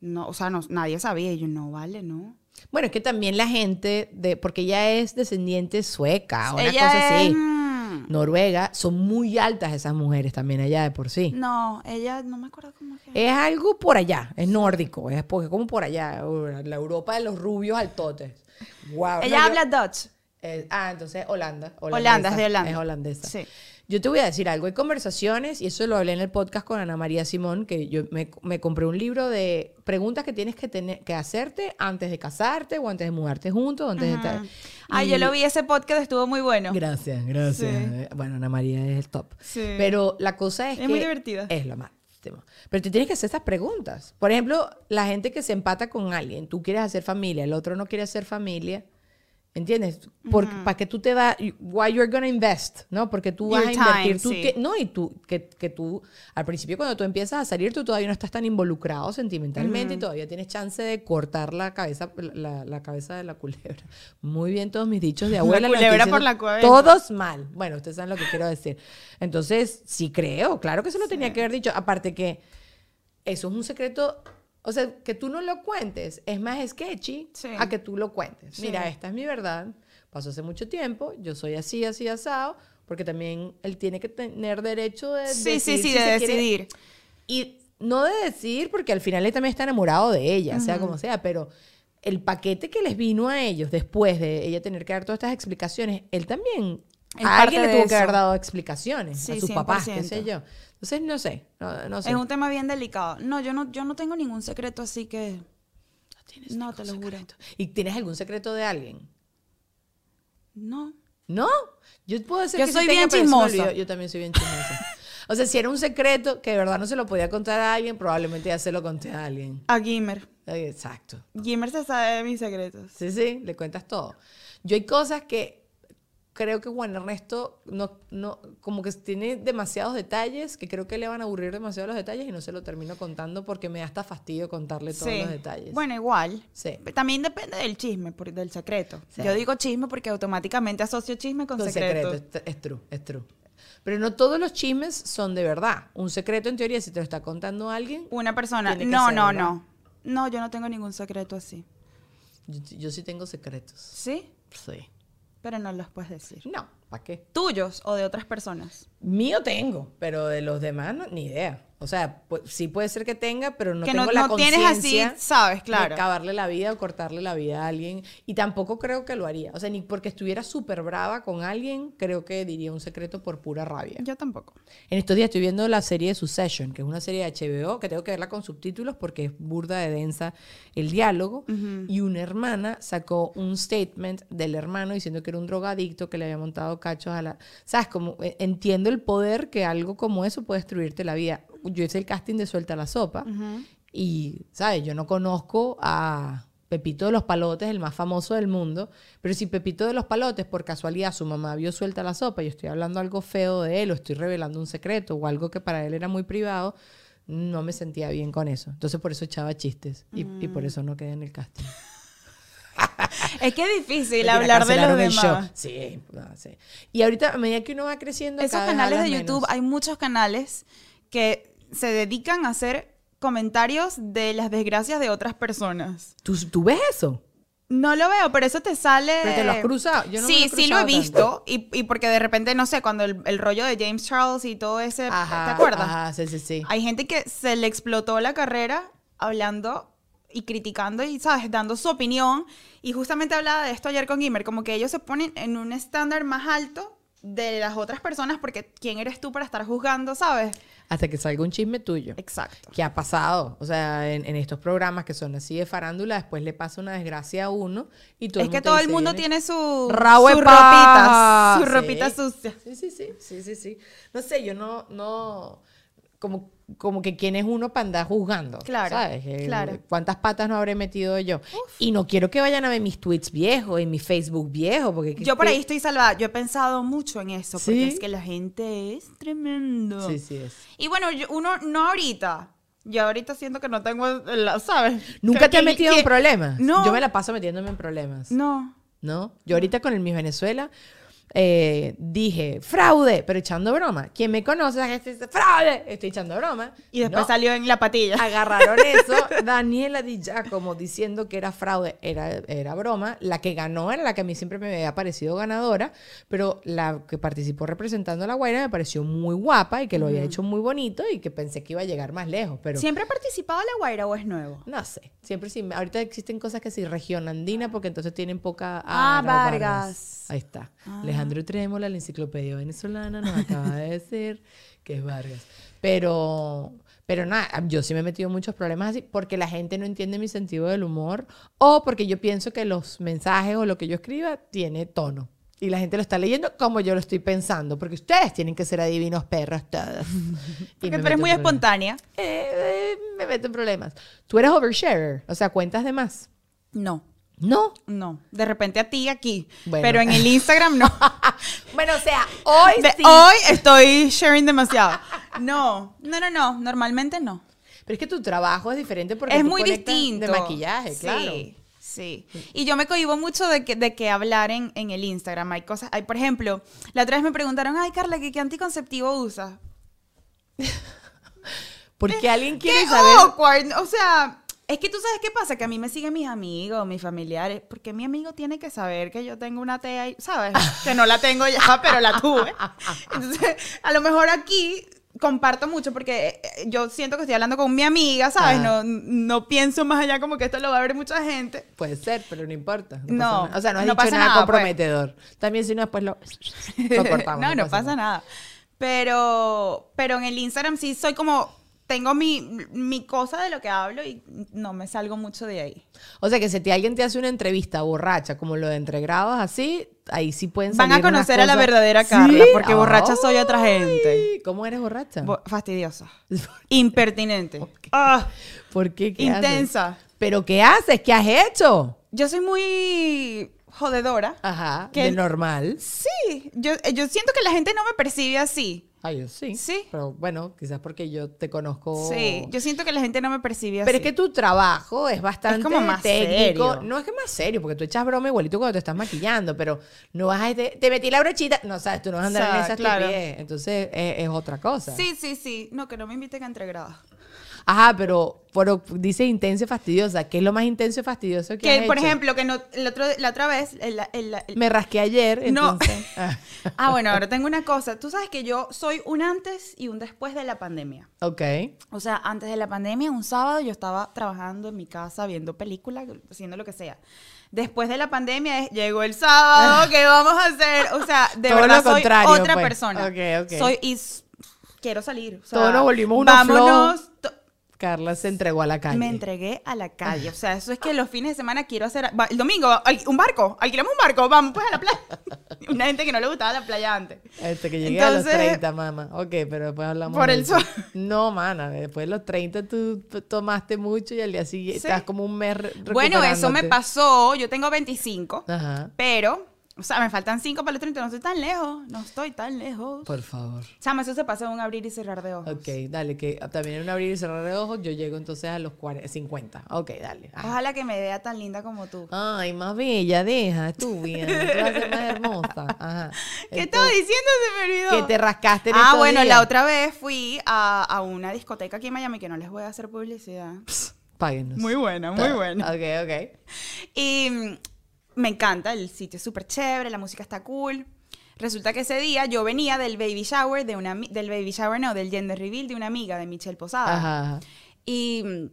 No, o sea, no, nadie sabía. Y yo, no, vale, no. Bueno, es que también la gente, de porque ella es descendiente sueca, una ella cosa así. es, mm, Noruega, son muy altas esas mujeres también allá de por sí. No, ella, no me acuerdo cómo es. Es algo por allá, es nórdico, es porque como por allá, la Europa de los rubios altotes. Wow. ella habla Dutch. Eh, ah, entonces Holanda. Holanda, es de Holanda. Es holandesa. Sí. Yo te voy a decir algo. Hay conversaciones, y eso lo hablé en el podcast con Ana María Simón, que yo me, me compré un libro de preguntas que tienes que, tener, que hacerte antes de casarte o antes de mudarte juntos. Antes de estar- Ay, Y- yo lo vi ese podcast, estuvo muy bueno. Gracias, gracias. Sí. Bueno, Ana María es el top. Sí. Pero la cosa es, Es que... muy divertida. Es lo máximo. Pero te tienes que hacer estas preguntas. Por ejemplo, la gente que se empata con alguien. Tú quieres hacer familia, el otro no quiere hacer familia. ¿Entiendes? ¿Para qué tú te vas? Why you're gonna invest? ¿No? Porque tú vas Your a invertir. time, tú sí. que- no, y tú, que, que tú, al principio cuando tú empiezas a salir, tú todavía no estás tan involucrado sentimentalmente y todavía tienes chance de cortar la cabeza, la, la cabeza de la culebra. Muy bien todos mis dichos de abuela. estoy culebra por la cabeza. Todos mal. Bueno, ustedes saben lo que quiero decir. Entonces, sí creo, claro que se lo tenía que haber dicho. Aparte que eso es un secreto, o sea, que tú no lo cuentes es más sketchy Sí. a que tú lo cuentes. Sí. Mira, esta es mi verdad, pasó hace mucho tiempo, yo soy así, así, asado, porque también él tiene que tener derecho de Sí, sí, decidir sí, si de se quiere- decidir. y no de decidir, porque al final él también está enamorado de ella, sea como sea, pero el paquete que les vino a ellos después de ella tener que dar todas estas explicaciones, él también a alguien le tuvo que eso. haber dado explicaciones Sí, a sus papás, qué 100%. sé yo. Entonces, no sé, no, no sé. Es un tema bien delicado. No, yo no, yo no tengo ningún secreto, así que. tienes No, te lo juro. secreto. ¿Y tienes algún secreto de alguien? No. ¿No? Yo puedo decir Yo que soy bien chismosa. Yo también soy bien chismosa. o sea, si era un secreto que de verdad no se lo podía contar a alguien, probablemente ya se lo conté a alguien. A Gimmer. Exacto. Gimmer se sabe de mis secretos. Sí, sí, le cuentas todo. Yo hay cosas que creo que Juan Ernesto no, no, como que tiene demasiados detalles, que creo que le van a aburrir demasiado los detalles y no se lo termino contando porque me da hasta fastidio contarle todos Sí. los detalles. Bueno, igual. Sí. También depende del chisme, por- del secreto. Sí. Yo digo chisme porque automáticamente asocio chisme con, Con secreto. secreto, es, true, es true. Pero no todos los chismes son de verdad. Un secreto, en teoría, si te lo está contando alguien, Una persona. No, no, ¿verdad? no. No, yo no tengo ningún secreto así. yo, yo sí tengo secretos. ¿Sí? Sí. Pero no los puedes decir. No, ¿para qué? ¿Tuyos o de otras personas? Mío tengo, pero de los demás no, ni idea. O sea, sí puede ser que tenga, pero no que tengo no, la no tienes así, sabes, de claro. acabarle la vida o cortarle la vida a alguien. Y tampoco creo que lo haría. O sea, ni porque estuviera súper brava con alguien, creo que diría un secreto por pura rabia. Yo tampoco. En estos días estoy viendo la serie de Succession, que es una serie de HBO, que tengo que verla con subtítulos porque es burda de densa el diálogo. Y una hermana sacó un statement del hermano diciendo que era un drogadicto, que le había montado cachos a la... ¿Sabes? Como, eh, entiendo el poder que algo como eso puede destruirte la vida. Yo hice el casting de Suelta la Sopa y, ¿sabes? Yo no conozco a... Pepito de los Palotes, el más famoso del mundo. Pero si Pepito de los Palotes, por casualidad, su mamá vio suelta la sopa y yo estoy hablando algo feo de él o estoy revelando un secreto o algo que para él era muy privado, no me sentía bien con eso. Entonces por eso echaba chistes y, y por eso no quedé en el casting. [LAUGHS] Es que es difícil hablar de los demás. Sí, no, sí. Y ahorita, a medida que uno va creciendo, Esos cada vez canales de YouTube, menos. hay muchos canales que se dedican a hacer comentarios de las desgracias de otras personas. ¿Tú, tú ves eso? No lo veo, pero eso te sale. ¿Pero te lo has cruzado? Yo no me sí, lo he sí lo he visto. Y, y porque de repente, no sé, cuando el, el rollo de James Charles y todo ese. Ajá, ¿Te acuerdas? Ajá, sí, sí, sí. Hay gente que se le explotó la carrera hablando y criticando y, ¿sabes? Dando su opinión. Y justamente hablaba de esto ayer con Gimmer, como que ellos se ponen en un estándar más alto de las otras personas porque ¿quién eres tú para estar juzgando, ¿sabes? Hasta que salga un chisme tuyo. Exacto. ¿Qué ha pasado? O sea, en, en estos programas que son así de farándula, después le pasa una desgracia a uno y todo es el que todo el mundo "Viene tiene su, de su paja". ropita, su Sí. ropita sucia. Sí, sí, sí, sí, sí, sí. No sé, yo no, no, como, como que quién es uno para andar juzgando. Claro, ¿sabes? Eh, claro. ¿Cuántas patas no habré metido yo? Y no quiero que vayan a ver mis tweets viejos y mi Facebook viejo, porque... Yo por ahí estoy salvada. Yo he pensado mucho en eso, porque ¿Sí? es que la gente es tremendo. Sí, sí es. Y bueno, yo- uno no ahorita. Yo ahorita siento que no tengo, la, ¿sabes? ¿Nunca te has metido que- en problemas? No. Yo me la paso metiéndome en problemas. No. ¿no? Yo ahorita con el Miss Venezuela eh, dije, fraude, pero echando broma. Quien me conoce, fraude, estoy echando broma. Y después No. salió en la patilla. Agarraron [LAUGHS] eso, Daniela Di Giacomo diciendo que era fraude, era, era broma. La que ganó era la que a mí siempre me había parecido ganadora, pero la que participó representando a La Guaira me pareció muy guapa y que lo había hecho muy bonito y que pensé que iba a llegar más lejos, pero... ¿Siempre ha participado La Guaira o es nuevo? No sé, siempre sí. Ahorita existen cosas que sí, región andina, porque entonces tienen poca... Ah, Vargas. Ahí está. Alejandro Trémola, la enciclopedia venezolana, nos [LAUGHS] acaba de decir que es Vargas. Pero, pero nada, yo sí me he metido en muchos problemas así, porque la gente no entiende mi sentido del humor, o porque yo pienso que los mensajes o lo que yo escriba tiene tono. Y la gente lo está leyendo como yo lo estoy pensando, porque ustedes tienen que ser adivinos perros todos. [LAUGHS] Y Porque tú eres muy espontánea. Eh, eh, me meto en problemas. Tú eres oversharer, o sea, cuentas de más. No. No. No. De repente a ti aquí. Bueno. Pero en el Instagram no. [LAUGHS] Bueno, o sea, hoy De- sí. Hoy estoy sharing demasiado. No. No, no, no. Normalmente no. Pero es que tu trabajo es diferente porque es tú muy distinto. De maquillaje, claro. Sí, sí. Y yo me cohibo mucho de que, de que hablar en, en el Instagram. Hay cosas, hay, por ejemplo, la otra vez me preguntaron, ay, Carla, ¿qué, qué anticonceptivo usas? [LAUGHS] Porque alguien [LAUGHS] quiere ¡Qué saber. awkward! O sea, es que tú sabes qué pasa, que a mí me siguen mis amigos, mis familiares, porque mi amigo tiene que saber que yo tengo una TEA, y- ¿sabes? [LAUGHS] Que no la tengo ya, pero la tuve. Entonces, a lo mejor aquí comparto mucho porque eh, yo siento que estoy hablando con mi amiga, ¿sabes? Ah. No, no pienso más allá como que esto lo va a ver mucha gente. Puede ser, pero no importa. No, nada. O sea, no has no dicho pasa nada, nada, pues. comprometedor. También si no, después lo, lo cortamos. [LAUGHS] no, no pasa nada. Pero, pero en el Instagram sí soy como, tengo mi, mi cosa de lo que hablo y no me salgo mucho de ahí. O sea, que si te- alguien te hace una entrevista borracha, como lo de entregrados así, ahí sí pueden Van a salir unas conocer a la cosas- verdadera ¿Sí? Carla, porque borracha soy otra gente. ¿Cómo eres borracha? Bo- fastidiosa. [LAUGHS] Impertinente. Ah, ¿Por qué? ¿Qué haces? intensa. ¿Pero qué haces? ¿Qué has hecho? Yo soy muy jodedora. Ajá, ¿Qué? de normal. Sí, yo, yo siento que la gente no me percibe así. Ay, yo sí. Sí. Pero bueno, quizás porque yo te conozco. Sí, yo siento que la gente no me percibe así. Pero es que tu trabajo es bastante como más técnico. serio. No es que más serio, porque tú echas broma igualito cuando te estás maquillando, pero no vas a... Te, te metí la brochita. No, sabes, tú no vas a andar O sea, en esa claro. Entonces es, es otra cosa. Sí, sí, sí. No, que no me inviten a entregrada. Ajá, pero, pero dice intensa y fastidiosa. ¿Qué es lo más intenso y fastidioso que Que, has por hecho? ejemplo, que no, el otro, la otra vez, el- el- el- Me rasqué ayer, No. entonces... ah, [LAUGHS] Ah, bueno, ahora tengo una cosa. Tú sabes que yo soy un antes y un después de la pandemia. ok. O sea, antes de la pandemia, un sábado yo estaba trabajando en mi casa, viendo películas, haciendo lo que sea. Después de la pandemia es, llegó el sábado, [LAUGHS] ¿qué vamos a hacer? O sea, de Todo verdad soy otra pues. persona. Ok, ok. Soy y quiero salir. o sea, Todos nos volvimos unos Vámonos. Carla se entregó a la calle. Me entregué a la calle. O sea, eso es que los fines de semana quiero hacer. va- El domingo, un barco. Alquilamos un barco. Vamos pues a la playa. [LAUGHS] Una gente que no le gustaba la playa antes. Este, que llegué a los Entonces- 30, mamá. Ok, pero después hablamos Por el sol. No, mana, después de los 30 tú tomaste mucho y al día siguiente Sí. estás como un mes Bueno, eso me pasó. Yo tengo 25. Ajá, Pero, o sea, me faltan 5 para los 30. No estoy tan lejos. No estoy tan lejos. por favor. Chama, eso se pasa en un abrir y cerrar de ojos. Ok, dale, que también en un abrir y cerrar de ojos yo llego entonces a los 40, 50. Ok, dale. Ajá. Ojalá que me vea tan linda como tú. Ay, más bella, deja, estúpida. Tú vas a ser más hermosa. Ajá. [LAUGHS] ¿Qué estaba diciendo? Se me olvidó. Que te rascaste en Ah, bueno, días. la otra vez fui a, a una discoteca aquí en Miami que no les voy a hacer publicidad. Páguenos. Muy buena, muy buena. Ok, ok. Y me encanta, el sitio es súper chévere, la música está cool. Resulta que ese día yo venía del baby shower de una del baby shower no, del gender reveal de una amiga de Michelle Posada. Ajá, ajá. Y mm,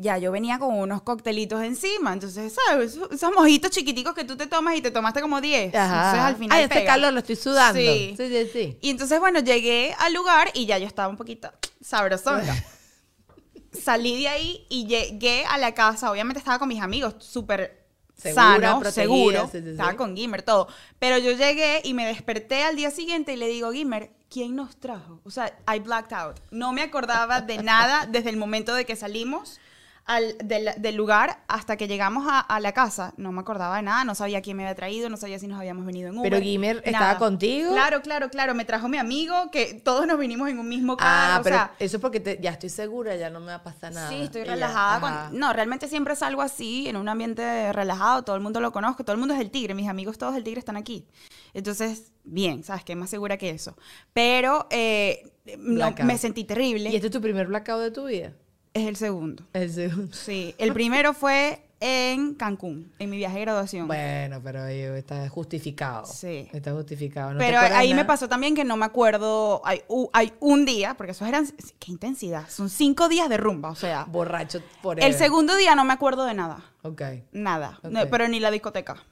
ya yo venía con unos coctelitos encima, entonces, ¿sabes? Esos- mojitos chiquiticos que tú te tomas y te tomaste como 10. Ajá. Entonces al final Ay, este calor lo estoy sudando. Sí. sí, sí. sí. Y entonces, bueno, llegué al lugar y ya yo estaba un poquito sabrosonga. [LAUGHS] Salí de ahí y llegué a la casa. Obviamente estaba con mis amigos, súper sano, seguro. sí, sí, sí. Estaba con Gimmer, todo. Pero yo llegué y me desperté al día siguiente y le digo, Gimmer, ¿quién nos trajo? O sea, I blacked out. No me acordaba de nada desde el momento de que salimos al, del, del lugar hasta que llegamos a, a la casa. No me acordaba de nada, no sabía quién me había traído, no sabía si nos habíamos venido en Uber. Pero Gimmer estaba contigo. Claro, claro, claro. Me trajo mi amigo, que todos nos vinimos en un mismo carro. Ah, o pero sea, eso es porque te- ya estoy segura, ya no me va a pasar nada. Sí, estoy ya, relajada. con- No, realmente siempre salgo así, en un ambiente relajado, todo el mundo lo conozco, todo el mundo es del tigre, mis amigos todos del tigre están aquí. Entonces, bien, ¿sabes qué? Más segura que eso. Pero eh, no, me sentí terrible. ¿Y este es tu primer blackout de tu vida? Es el segundo. El segundo. Sí, el primero fue en Cancún, en mi viaje de graduación. Bueno, pero está justificado. Sí. Está justificado. ¿No te Pero ahí me pasó también que no me acuerdo, hay, hay un día, porque esos eran, qué intensidad, son cinco días de rumba, o sea, Borracho por el segundo día no me acuerdo de nada. Ok. Nada, no, pero ni la discoteca.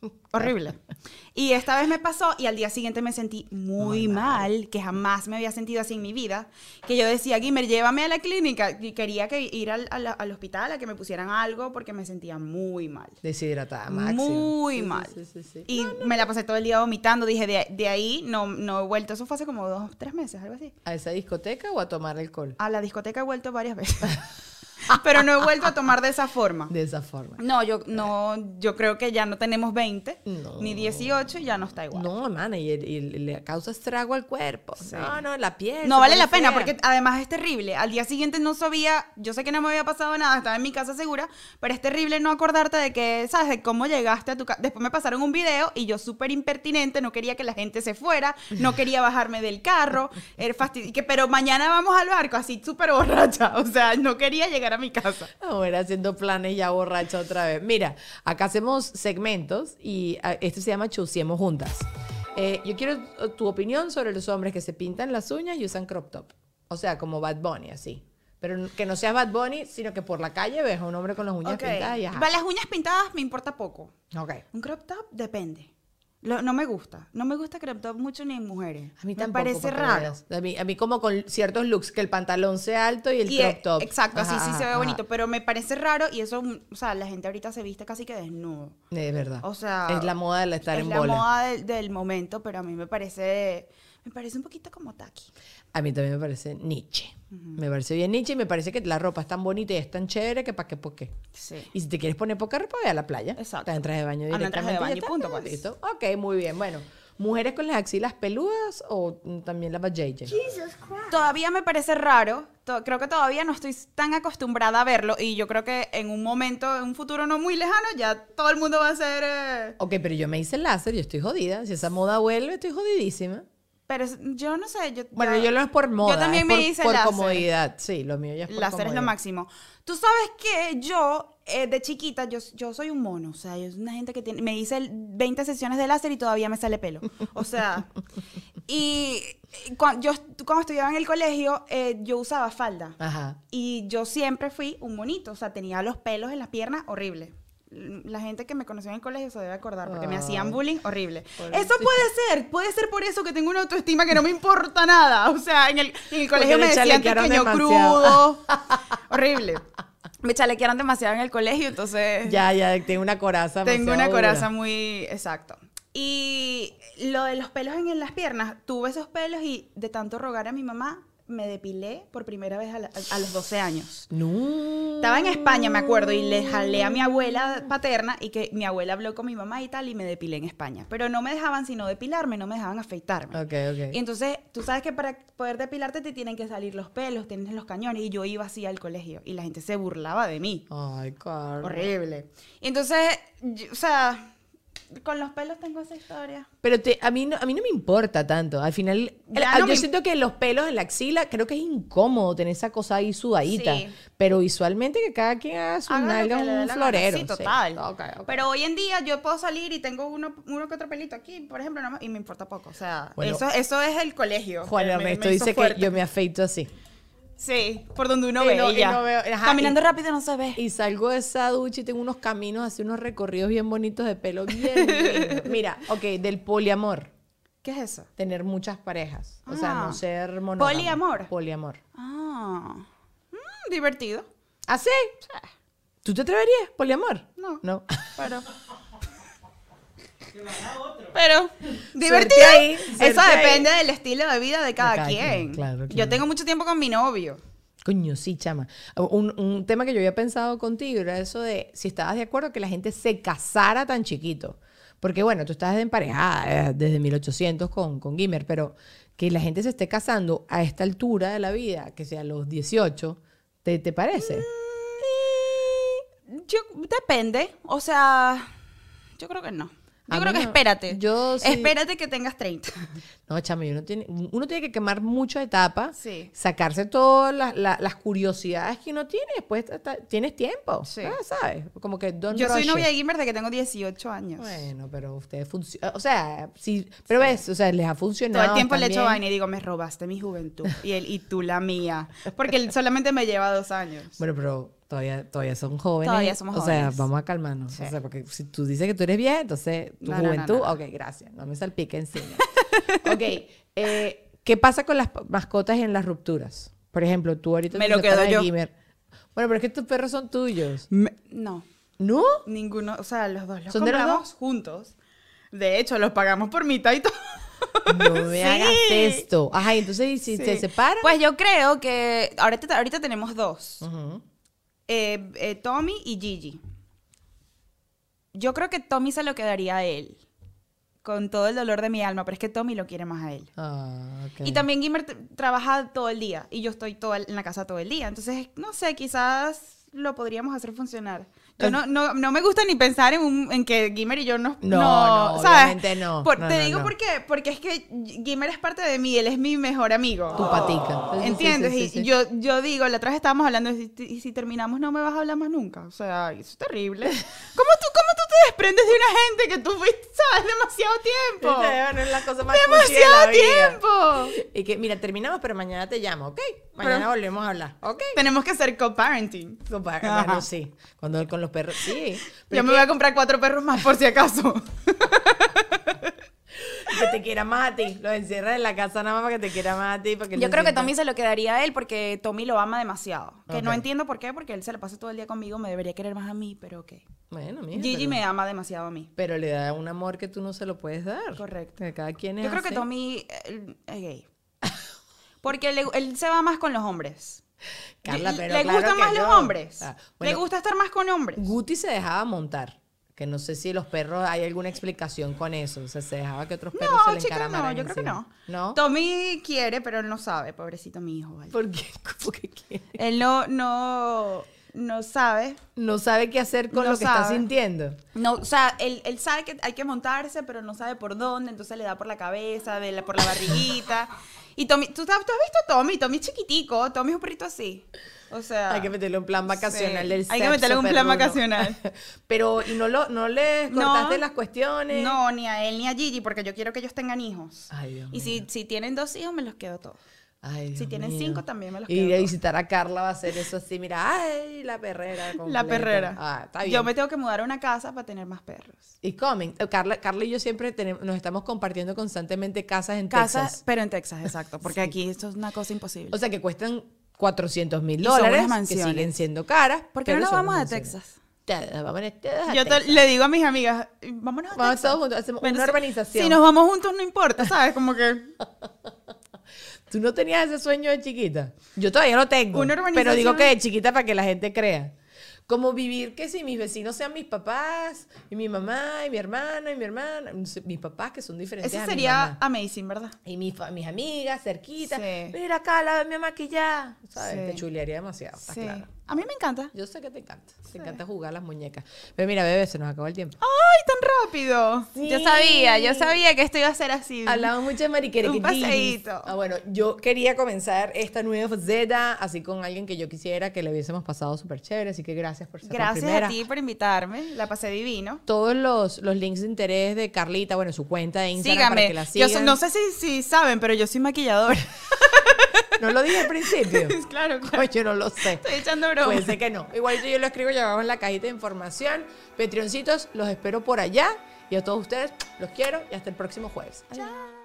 [LAUGHS] Horrible. Y esta vez me pasó y al día siguiente me sentí muy mal, que jamás me había sentido así en mi vida, que yo decía, Gimmer, llévame a la clínica y quería que ir al, al- al hospital a que me pusieran algo porque me sentía muy mal. Deshidratada, máximo. Muy Sí, mal. Sí, sí, sí. Y me la pasé todo el día vomitando, dije, de, de ahí no, no he vuelto, eso fue hace como dos, tres meses, algo así. ¿A esa discoteca o a tomar alcohol? A la discoteca he vuelto varias veces, [LAUGHS] [LAUGHS] pero no he vuelto a tomar de esa forma. De esa forma. No, yo no, yo creo que ya no tenemos 20, No. ni 18 y ya no está igual. No, hermana, y, le causa estrago al cuerpo. No, no, la piel. No vale la pena porque además es terrible. Al día siguiente no sabía, yo sé que no me había pasado nada, estaba en mi casa segura, pero es terrible no acordarte de que, ¿sabes? De cómo llegaste a tu casa. Después me pasaron un video y yo súper impertinente, no quería que la gente se fuera, no quería bajarme del carro, era fastidi- que Pero mañana vamos al barco, así súper borracha. [LAUGHS] O sea, no quería llegar a mi casa. [LAUGHS] Ahora haciendo planes ya borracha otra vez. Mira, acá hacemos segmentos y ah, este se llama Chusiemos Juntas. Eh, yo quiero eh, tu opinión sobre los hombres que se pintan las uñas y usan crop top. O sea, como Bad Bunny, así. Pero que no seas Bad Bunny, sino que por la calle ves a un hombre con las uñas Ok. pintadas y ajá. Las uñas pintadas me importa poco. Ok. Un crop top depende. Lo- no me gusta. No me gusta crop top mucho ni en mujeres. A mí me tampoco. parece para que raro. A mí, a mí como con ciertos looks, que el pantalón sea alto y el Y, crop eh, top. Exacto, así Ajá, sí se ve ajá, bonito, pero me parece raro y eso, o sea, la gente ahorita se viste casi que desnudo. Es verdad. O sea, es la moda de la estar es en la bola. moda del, del momento, pero a mí me parece, me parece un poquito como tacky. A mí también me parece Nietzsche. Me parece bien Nietzsche y me parece que la ropa es tan bonita y es tan chévere que para qué, por qué. Sí. Y si te quieres poner poca ropa, ve a la playa. Exacto. Te entras de baño en directamente. traje de baño y punto, pues. Listo. Ok, muy bien. Bueno, ¿mujeres con las axilas peludas o mm, también la JJ? Todavía me parece raro, creo que todavía no estoy tan acostumbrada a verlo y yo creo que en un momento, en un futuro no muy lejano, ya todo el mundo va a ser... eh, Ok, pero yo me hice láser, yo estoy jodida. Si esa moda vuelve, estoy jodidísima. Pero yo no sé, yo... Bueno, ya- yo no es por moda, también es me por, hice por láser. comodidad. Sí, lo mío ya es por Láser es lo máximo. Tú sabes que yo, eh, de chiquita, yo, yo soy un mono. O sea, yo soy una gente que tiene, me hice el- 20 sesiones de láser y todavía me sale pelo. O sea, [LAUGHS] y cuando yo cuando estudiaba en el colegio, eh, yo usaba falda. Ajá. Y yo siempre fui un monito. O sea, tenía los pelos en las piernas horrible. La gente que me conoció en el colegio se debe acordar porque me hacían bullying horrible. Eso puede ser, puede ser por eso que tengo una autoestima que no me importa nada. O sea, en el, en el colegio le me decían pequeño crudo. [LAUGHS] horrible. Me chalequearon demasiado en el colegio, entonces Ya, ya, tengo una coraza. tengo una dura. coraza muy exacto. Y lo de los pelos en las piernas, tuve esos pelos y de tanto rogar a mi mamá, me depilé por primera vez a, la- a los 12 años. No. Estaba en España, me acuerdo, y le jalé a mi abuela paterna y que mi abuela habló con mi mamá y tal y me depilé en España. Pero no me dejaban sino depilarme, no me dejaban afeitarme. Ok, ok. Y entonces, tú sabes que para poder depilarte te tienen que salir los pelos, tienes los cañones. Y yo iba así al colegio y la gente se burlaba de mí. Ay, Carla. Horrible. Y entonces, yo- o sea, con los pelos tengo esa historia. Pero te- a, mí no, a mí no me importa tanto. Al final, ah, no yo me- siento que los pelos en la axila, creo que es incómodo tener esa cosa ahí sudadita. Sí. Pero visualmente que cada quien haga su nalga un florero. Sí, total. Ok, ok. Pero hoy en día yo puedo salir y tengo uno, uno que otro pelito aquí, por ejemplo, más, y me importa poco. O sea, Bueno. eso, eso es el colegio. Juan me- Ernesto me hizo dice fuerte. que yo me afeito así. Sí, por donde uno Y ve. no- y y ya. no veo- ajá, Caminando y- rápido no se ve. Y salgo de esa ducha y tengo unos caminos, así unos recorridos bien bonitos de pelo, bien. [LAUGHS] Mira, ok, del poliamor. ¿Qué es eso? Tener muchas parejas. O sea, Ah. no ser monógamo. Poliamor. Poliamor. Ah, mm, divertido. ¿Ah, sí? ¿Tú te atreverías? ¿Poliamor? No. No. Pero. [LAUGHS] Pero, divertido. Ahí, Eso ahí. depende del estilo de vida de cada, cada quien. quien, claro, Yo tengo mucho tiempo con mi novio. Coño, sí, chama. Un, un tema que yo había pensado contigo era eso de si estabas de acuerdo que la gente se casara tan chiquito. Porque bueno, tú estás emparejada eh, desde 1800 con, con Gimmer, pero que la gente se esté casando a esta altura de la vida, que sea a los 18, ¿te, te parece? Yo, depende. O sea, yo creo que no. Yo A creo que no. espérate. Yo sí- Espérate que tengas 30. No, chama, y uno tiene, uno tiene que quemar muchas etapas, Sí. sacarse todas las, las- las curiosidades que uno tiene, después tienes tiempo, Sí. ah, ¿sabes? Como que don't Yo soy novia de Gimmer desde que tengo 18 años. Bueno, pero ustedes funcionan. O sea, sí, pero ves, o sea, les ha funcionado. Todo el tiempo le echo también. vaina y digo, me robaste mi juventud. Y, él, y tú la mía. Porque él [LAUGHS] solamente me lleva dos años. Bueno, pero todavía, todavía son jóvenes. Todavía somos O sea, jóvenes. vamos a calmarnos. Sí. O sea, porque si tú dices que tú eres vieja, entonces tu No, no, no, juventud, no. ok, gracias. No me salpique encima. [LAUGHS] ok, eh, ¿qué pasa con las mascotas en las rupturas? Por ejemplo, tú ahorita Me lo quedo yo. Bueno, pero es que tus perros son tuyos. Me- no, ¿No? ninguno. O sea, los dos los ¿Son de los compramos juntos. De hecho, los pagamos por mitad y todo. No me [LAUGHS] Sí. hagas esto. Ajá, entonces, ¿y si Sí. se separan? Pues yo creo que ahorita, ahorita tenemos dos. Ujú. Eh, eh, Tommy y Gigi. Yo creo que Tommy se lo quedaría a él. Con todo el dolor de mi alma, pero es que Tommy lo quiere más a él. Ah. Y también Gimmer trabaja todo el día y yo estoy todo el- en la casa todo el día. Entonces, no sé, quizás lo podríamos hacer funcionar. Yo no, no, no me gusta ni pensar en, un- en que Gimmer y yo no... No, no, ¿sabes? obviamente no. Por- No, te no, digo no. por qué. Porque es que Gimmer es parte de mí, él es mi mejor amigo. Tu patica. Sí, sí, sí, ¿Entiendes? sí, y. Yo, yo digo, la otra vez estábamos hablando, y si, y si terminamos no me vas a hablar más nunca. O sea, eso es terrible. [LAUGHS] ¿Cómo tú, cómo tú te desprendes de una gente que tú fuiste, sabes, demasiado tiempo? Bueno, es la cosa más cuchi de la ¡Demasiado vida. tiempo! Y que, mira, terminamos, pero mañana te llamo, ¿ok? Mañana Pero- volvemos a hablar, ¿ok? Tenemos que hacer co-parenting. Ajá. Bueno, sí. Cuando con los perros, sí. Yo me voy a comprar cuatro perros más por si acaso. que, [LAUGHS] que te quiera más a ti. Los encierras en la casa nada más para que te quiera más a ti. para que él Yo creo que sienta- Tommy se lo quedaría a él porque Tommy lo ama demasiado. Que no Ok. entiendo por qué, porque él se la pasa todo el día conmigo, me debería querer más a mí, pero ok. Bueno, mira. Gigi pero, me ama demasiado a mí. pero le da un amor que tú no se lo puedes dar. Correcto. Que cada quien es Yo creo que. Tommy eh, es gay. Porque le- él se va más con los hombres. Carla, pero le claro gustan que más los hombres. Ah, le gusta estar más con hombres. Guti se dejaba montar. Que no sé si los perros hay alguna explicación con eso. O sea, se dejaba que otros perros se le chica, no, yo creo que no. ¿No? Tommy quiere, pero él no sabe, pobrecito mi hijo. ¿vale? ¿Por qué? [LAUGHS] ¿Por qué quiere? Él no, no, no sabe. No sabe qué hacer con No lo que está sintiendo. No, o sea, él, él sabe que hay que montarse, pero no sabe por dónde, entonces le da por la cabeza, de la, por la barriguita. Y Tommy, ¿tú, has visto a Tommy? Tommy es chiquitico, Tommy es un perrito así. O sea, Hay que meterle un plan vacacional sí. del Hay que meterle un plan vacacional. [LAUGHS] Pero, ¿y no, lo, no No. cortaste las cuestiones? No, ni a él ni a Gigi, porque yo quiero que ellos tengan hijos. Ay, Dios y si, si tienen dos hijos, me los quedo todos. Ay, Dios si tienen mío. cinco, también me los Ir quedo a todos. visitar a Carla va a ser eso así, mira, ay, la perrera. La completa. perrera. Ah, está bien. Yo me tengo que mudar a una casa para tener más perros. Y comen. Eh, Carla, Carla y yo siempre tenemos, nos estamos compartiendo constantemente casas en Casa, Texas. pero en Texas, exacto. Porque Sí. aquí esto es una cosa imposible. O sea, que cuestan 400 mil dólares, que siguen siendo caras. ¿Por qué no nos vamos a. Texas? A Yo te- le digo a mis amigas, vámonos a Vamos Texas. todos juntos, hacemos Bueno, una si- urbanización. Si nos vamos juntos no importa, ¿sabes? Como que [LAUGHS] ¿Tú no tenías ese sueño de chiquita? Yo todavía lo tengo. Una Pero digo que de chiquita para que la gente crea. Como vivir que si mis vecinos sean mis papás, y mi mamá, y mi hermano, y mi hermana, mis papás que son diferentes eso a mi sería mamá. amazing, ¿verdad? Y mis, amigas cerquita. Sí. Mira acá, la mi maquillada. ¿Sabes? Sí. Te chulearía demasiado, está Sí. claro. A mí me encanta. Yo sé que te encanta. Te encanta jugar las muñecas. Pero mira, bebé, se nos acabó el tiempo. ¡Ay, tan rápido! Sí. Yo sabía, yo sabía que esto iba a ser así. Hablamos mucho de mariquera. Un paseíto. Ah, bueno, yo quería comenzar esta nueva faceta así con alguien que yo quisiera que le hubiésemos pasado súper chévere. Así que gracias por ser Gracias a ti por invitarme. La pasé divino. Todos los, los links de interés de Carlita, bueno, su cuenta de Instagram para Síganme. que la sigan. no sé si, si saben, pero yo soy maquilladora. [LAUGHS] No lo dije al principio. [LAUGHS] claro, claro. Pues yo no lo sé. Estoy echando broma. Puede ser que no. Igualito yo lo escribo ya abajo en la cajita de información. Patreoncitos, los espero por allá. Y a todos ustedes, los quiero y hasta el próximo jueves. Chao.